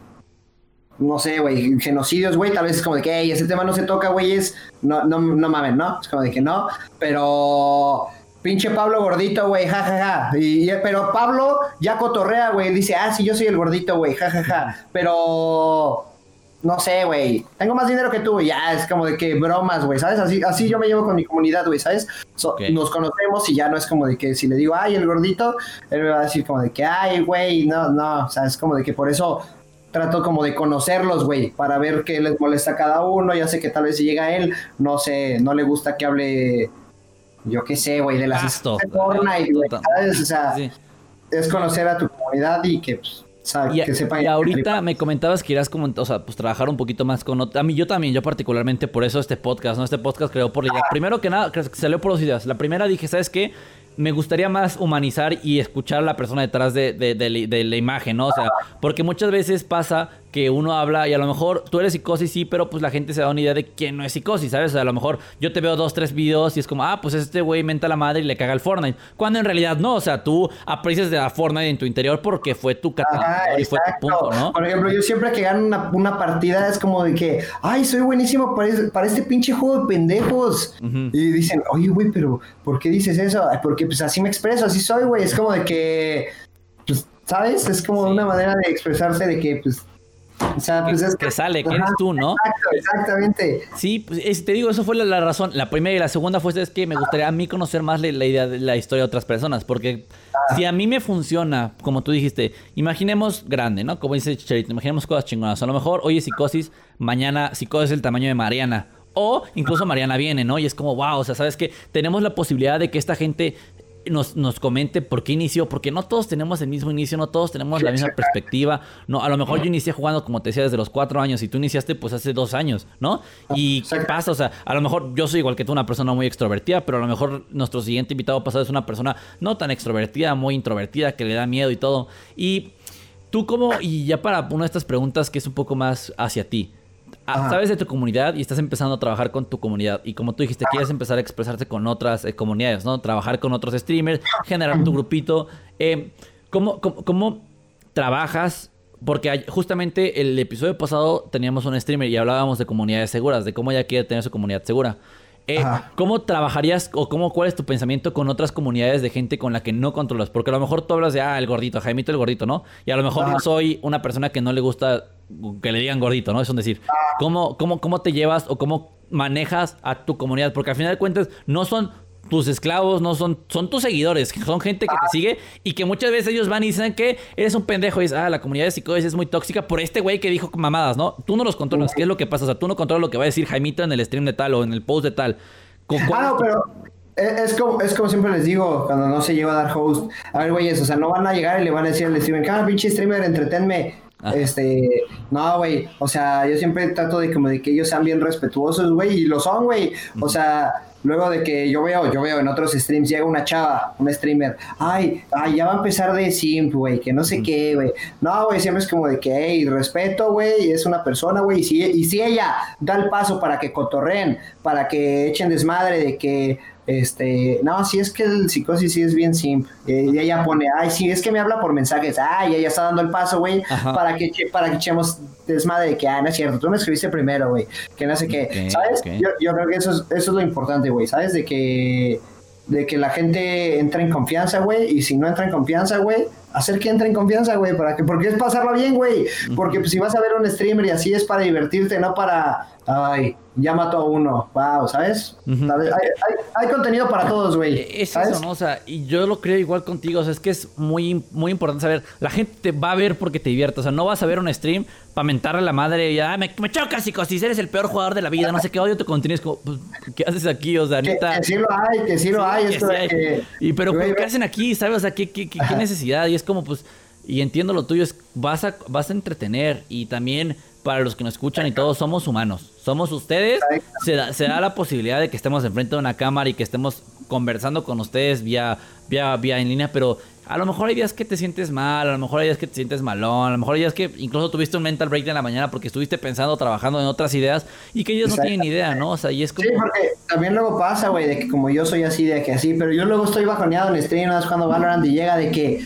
no sé, güey, genocidios, güey, tal vez es como de que, hey, ese tema no se toca, güey, es, no, no, no mamen, ¿no? Es como de que no, pero pinche Pablo gordito, güey, jajaja. Y, pero Pablo ya cotorrea, güey, dice, ah, sí, yo soy el gordito, güey, jajaja. Pero, no sé, güey, tengo más dinero que tú, ya, es como de que bromas, güey, ¿sabes? Así, así yo me llevo con mi comunidad, güey, ¿sabes? Nos conocemos y ya no es como de que si le digo, ay, el gordito, él me va a decir como de que, ay, güey, no, no, o sea, es como de que por eso trato como de conocerlos, güey, para ver qué les molesta a cada uno. Ya sé que tal vez si llega él, no sé, no le gusta que hable, yo qué sé, güey, de las Fortnite, güey, ¿sabes? O sea, es conocer a tu comunidad y que, pues, y, que sepa y ahorita me comentabas que irás como, o sea, pues trabajar un poquito más con a mí yo también, yo particularmente por eso este podcast, ¿no? Este podcast creó por la idea. Primero que nada, salió por dos ideas. La primera dije, ¿sabes qué? Me gustaría más humanizar y escuchar a la persona detrás de, de, la imagen, ¿no? O sea, porque muchas veces pasa que uno habla y a lo mejor tú eres psicosis, sí, pero pues la gente se da una idea de quién no es psicosis, ¿sabes? O sea, a lo mejor yo te veo dos, tres videos y es como, ah, pues este güey menta la madre y le caga el Fortnite. Cuando en realidad no, o sea, tú aprecias de la Fortnite en tu interior porque fue tu catalizador y fue tu punto, ¿no? Por ejemplo, yo siempre que gano una, una, partida es como de que, ay, soy buenísimo para, este pinche juego de pendejos. Y dicen, oye, güey, pero ¿por qué dices eso? Porque pues así me expreso, así soy, güey. Es como de que, pues, ¿sabes? Es como una manera de expresarse de que, pues, o sea, pues es que sale, que eres tú, ¿no? Exacto, exactamente. Sí, pues te digo, eso fue la, razón. La primera y la segunda fue es que me gustaría a mí conocer más la, idea de la historia de otras personas. Porque si a mí me funciona, como tú dijiste, imaginemos grande, ¿no? Como dice Chicharito, imaginemos cosas chingonas. A lo mejor hoy es psicosis, mañana psicosis es el tamaño de Mariana. O incluso Mariana viene, ¿no? Y es como, wow, o sea, ¿sabes que Tenemos la posibilidad de que esta gente nos, nos comente por qué inició, porque no todos tenemos el mismo inicio, no todos tenemos la misma perspectiva. No, a lo mejor yo inicié jugando, como te decía, desde los cuatro años y tú iniciaste pues hace dos años, ¿no? Y qué pasa, o sea, a lo mejor yo soy igual que tú, una persona muy extrovertida, pero a lo mejor nuestro siguiente invitado pasado es una persona no tan extrovertida, muy introvertida, que le da miedo y todo. Y tú como, y ya para una de estas preguntas que es un poco más hacia ti. Sabes de tu comunidad y estás empezando a trabajar con tu comunidad. Y como tú dijiste, quieres empezar a expresarte con otras eh, comunidades, ¿no? Trabajar con otros streamers, generar tu grupito. Eh, ¿cómo, cómo, trabajas? Porque justamente el episodio pasado teníamos un streamer y hablábamos de comunidades seguras, de cómo ella quiere tener su comunidad segura. Eh, ¿Cómo trabajarías o cómo, cuál es tu pensamiento con otras comunidades de gente con la que no controlas? Porque a lo mejor tú hablas de, ah, el gordito, Jaimito el gordito, ¿no? Y a lo mejor yo soy una persona que no le gusta que le digan gordito, ¿no? Es decir, ¿cómo, cómo, cómo te llevas o cómo manejas a tu comunidad? Porque al final de cuentas no son tus esclavos, no son, son tus seguidores, son gente que te sigue y que muchas veces ellos van y dicen que eres un pendejo y dices, ah, la comunidad de psicólogos es muy tóxica por este güey que dijo mamadas, ¿no? Tú no los controlas, ¿qué es lo que pasa? O sea, tú no controlas lo que va a decir Jaimito en el stream de tal o en el post de tal. Ah, no, pero es como, es como siempre les digo cuando no se lleva a dar host. A ver, güeyes, o sea, no van a llegar y le van a decir al streamer, cada pinche streamer, entretenme. Este, no, güey, o sea, yo siempre trato de como de que ellos sean bien respetuosos, güey, y lo son, güey. O sea, luego de que yo veo, yo veo en otros streams, llega una chava, un streamer, ay, ay, ya va a empezar de simp, güey, que no sé qué, güey. No, güey, siempre es como de que, hey, respeto, güey, es una persona, güey, y si, y si ella da el paso para que cotorren, para que echen desmadre de que este, no, si es que el psicosis sí es bien simple. y ella pone, ay, sí, es que me habla por mensajes. Ay, ella está dando el paso, güey, para que, para que echemos desmadre de que, ah, no es cierto, tú me escribiste primero, güey, que no sé qué. ¿Sabes? Yo, yo, creo que eso es, eso es lo importante, güey, ¿sabes? De que, de que la gente entre en confianza, güey, y si no entra en confianza, güey, hacer que entre en confianza, güey, para que, porque es pasarla bien, güey, porque pues, si vas a ver un streamer y así es para divertirte, no para, ay, ya mató a uno, wow, ¿sabes? hay, contenido para todos, güey. E-, es eso, ¿no? O sea, y yo lo creo igual contigo, o sea, es que es muy, muy importante saber, la gente te va a ver porque te diviertes, o sea, no vas a ver un stream para mentarle a la madre y, ah, me, me chocas, si eres el peor jugador de la vida, no sé qué odio te contenido, como, pues, ¿qué haces aquí? O sea, neta. Que, sí lo hay, que sí lo hay, es que, Y pero, ¿qué hacen aquí? ¿Sabes? O sea, ¿qué, qué, qué, qué necesidad? Y es como, pues, y entiendo lo tuyo, es vas a, vas a entretener y también para los que nos escuchan y todos somos humanos. Somos ustedes. Se da, se da la posibilidad de que estemos enfrente de una cámara y que estemos conversando con ustedes vía, vía, vía en línea, pero a lo mejor hay días que te sientes mal, a lo mejor hay días que te sientes malón, a lo mejor hay días que incluso tuviste un mental break en la mañana porque estuviste pensando, trabajando en otras ideas y que ellos no tienen idea, ¿no? O sea, y es como... Sí, porque también luego pasa, güey, de que como yo soy así, de que así, pero yo luego estoy bajoneado en stream, no cuando Valorant y llega de que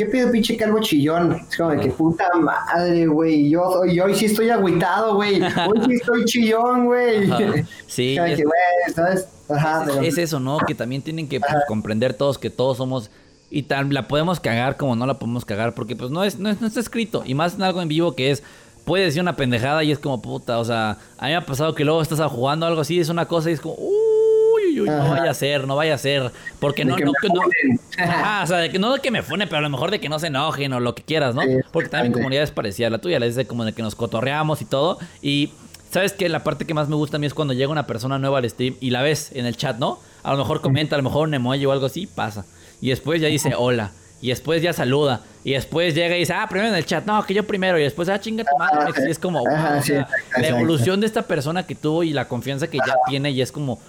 ¿qué pido pinche calvo chillón? Es como de que puta madre, güey. Yo, yo hoy sí estoy agüitado, güey. Hoy sí estoy chillón, güey. Sí. es, es, eso, ¿no? Que también tienen que pues, comprender todos que todos somos. Y tal, la podemos cagar como no la podemos cagar, porque pues no es, no, no está escrito. Y más en algo en vivo que es puede decir una pendejada y es como puta, o sea, a mí me ha pasado que luego estás jugando algo así, es una cosa y es como, no vaya a ser, no vaya a ser. Porque no, no, o sea, de que, no de que me fune, pero a lo mejor de que no se enojen o lo que quieras, ¿no? Porque también mi comunidad es parecida a la tuya, la dice como de que nos cotorreamos y todo. Y sabes que la parte que más me gusta a mí es cuando llega una persona nueva al stream y la ves en el chat, ¿no? A lo mejor comenta, a lo mejor un emoji o algo así, pasa. Y después ya dice hola. Y después ya saluda. Y después llega y dice, ah, primero en el chat. No, que yo primero. Y después, ah, chinga tu madre. Y es como, la evolución de esta persona que tuvo y la confianza que ya tiene. Y es como,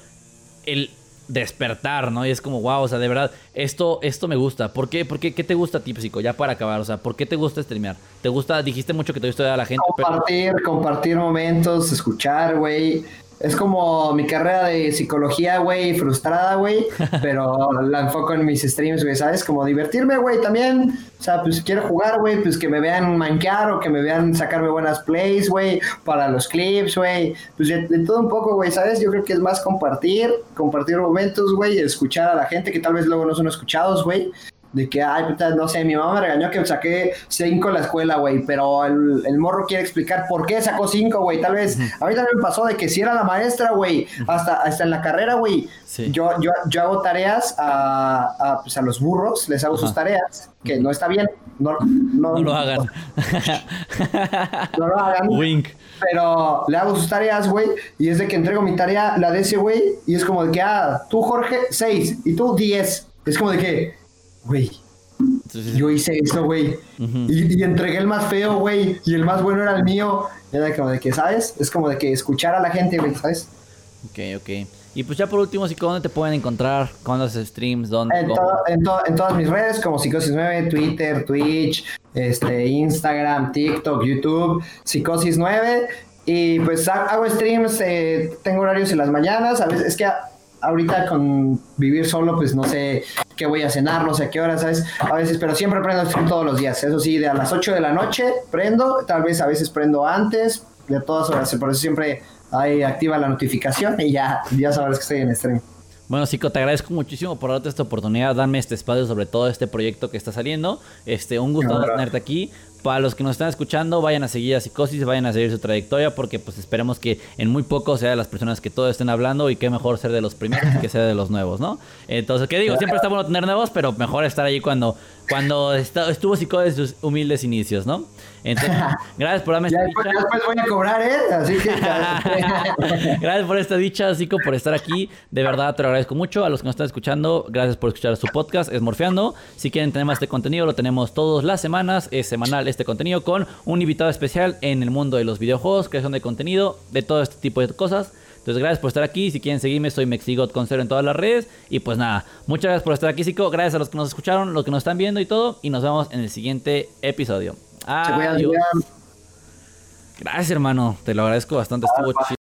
el despertar, ¿no? Y es como, wow, o sea, de verdad, esto, esto me gusta. ¿Por qué? ¿Por qué? ¿Qué te gusta a ti, Psico? Ya para acabar, o sea, ¿por qué te gusta streamear? ¿Te gusta? Dijiste mucho que te gusta a la gente. Compartir, compartir momentos, escuchar, güey. Es como mi carrera de psicología, güey, frustrada, güey, pero la enfoco en mis streams, güey, ¿sabes? Como divertirme, güey, también. O sea, pues quiero jugar, güey, pues que me vean manquear o que me vean sacarme buenas plays, güey, para los clips, güey. Pues de, de, todo un poco, güey, ¿sabes? Yo creo que es más compartir, compartir momentos, güey, escuchar a la gente que tal vez luego no son escuchados, güey de que, ay, puta, no sé, mi mamá me regañó que saqué cinco en la escuela, güey, pero el, el, morro quiere explicar por qué sacó cinco, güey, tal vez, a mí también me pasó de que si era la maestra, güey, hasta, hasta en la carrera, güey, sí. yo, yo, yo hago tareas a, a, pues a los burros, les hago Ajá. sus tareas, que no está bien, no, no, no lo hagan. No, lo hagan. Wink. Pero le hago sus tareas, güey, y es de que entrego mi tarea, la de ese güey, y es como de que, ah, tú, Jorge, seis, y tú, diez. Es como de que, güey, yo hice eso, güey. Uh -huh. y, y, entregué el más feo, güey. Y el más bueno era el mío. Era como de que, ¿sabes? Es como de que escuchar a la gente, güey, ¿sabes? Ok, ok. Y pues ya por último, ¿dónde te pueden encontrar? ¿Cuándo haces streams? ¿Dónde? En, to en, to en, todas mis redes, como Psicosis9, Twitter, Twitch, este, Instagram, TikTok, YouTube, Psicosis9. Y pues hago streams, eh, tengo horarios en las mañanas. A veces es que ahorita con vivir solo, pues no sé qué voy a cenar, no sé a qué hora, ¿sabes? A veces, pero siempre prendo stream todos los días. Eso sí, de a las 8 de la noche prendo, tal vez a veces prendo antes, de todas horas. Por eso siempre ahí activa la notificación y ya, ya sabrás que estoy en stream. Bueno, Cico, te agradezco muchísimo por darte esta oportunidad, darme este espacio sobre todo este proyecto que está saliendo. Este, un gusto no, tenerte aquí. Para los que nos están escuchando, vayan a seguir a Psicosis, vayan a seguir su trayectoria, porque pues esperemos que en muy poco sea de las personas que todos estén hablando y qué mejor ser de los primeros que sea de los nuevos, ¿no? Entonces, ¿qué digo? Siempre está bueno tener nuevos, pero mejor estar ahí cuando, cuando estuvo Psicosis en sus humildes inicios, ¿no? Entonces, gracias por darme esta después, dicha. Después voy a cobrar, ¿eh? Así que... gracias por esta dicha, Zico, por estar aquí. De verdad, te lo agradezco mucho. A los que nos están escuchando, gracias por escuchar su podcast, es Morfeando. Si quieren tener más este contenido, lo tenemos todas las semanas. Es semanal este contenido con un invitado especial en el mundo de los videojuegos, creación de contenido, de todo este tipo de cosas. Entonces, gracias por estar aquí. Si quieren seguirme, soy Mexigot con cero en todas las redes. Y pues nada, muchas gracias por estar aquí, Zico. Gracias a los que nos escucharon, los que nos están viendo y todo. Y nos vemos en el siguiente episodio. Adiós. Gracias, hermano. Te lo agradezco bastante. Estuvo chido.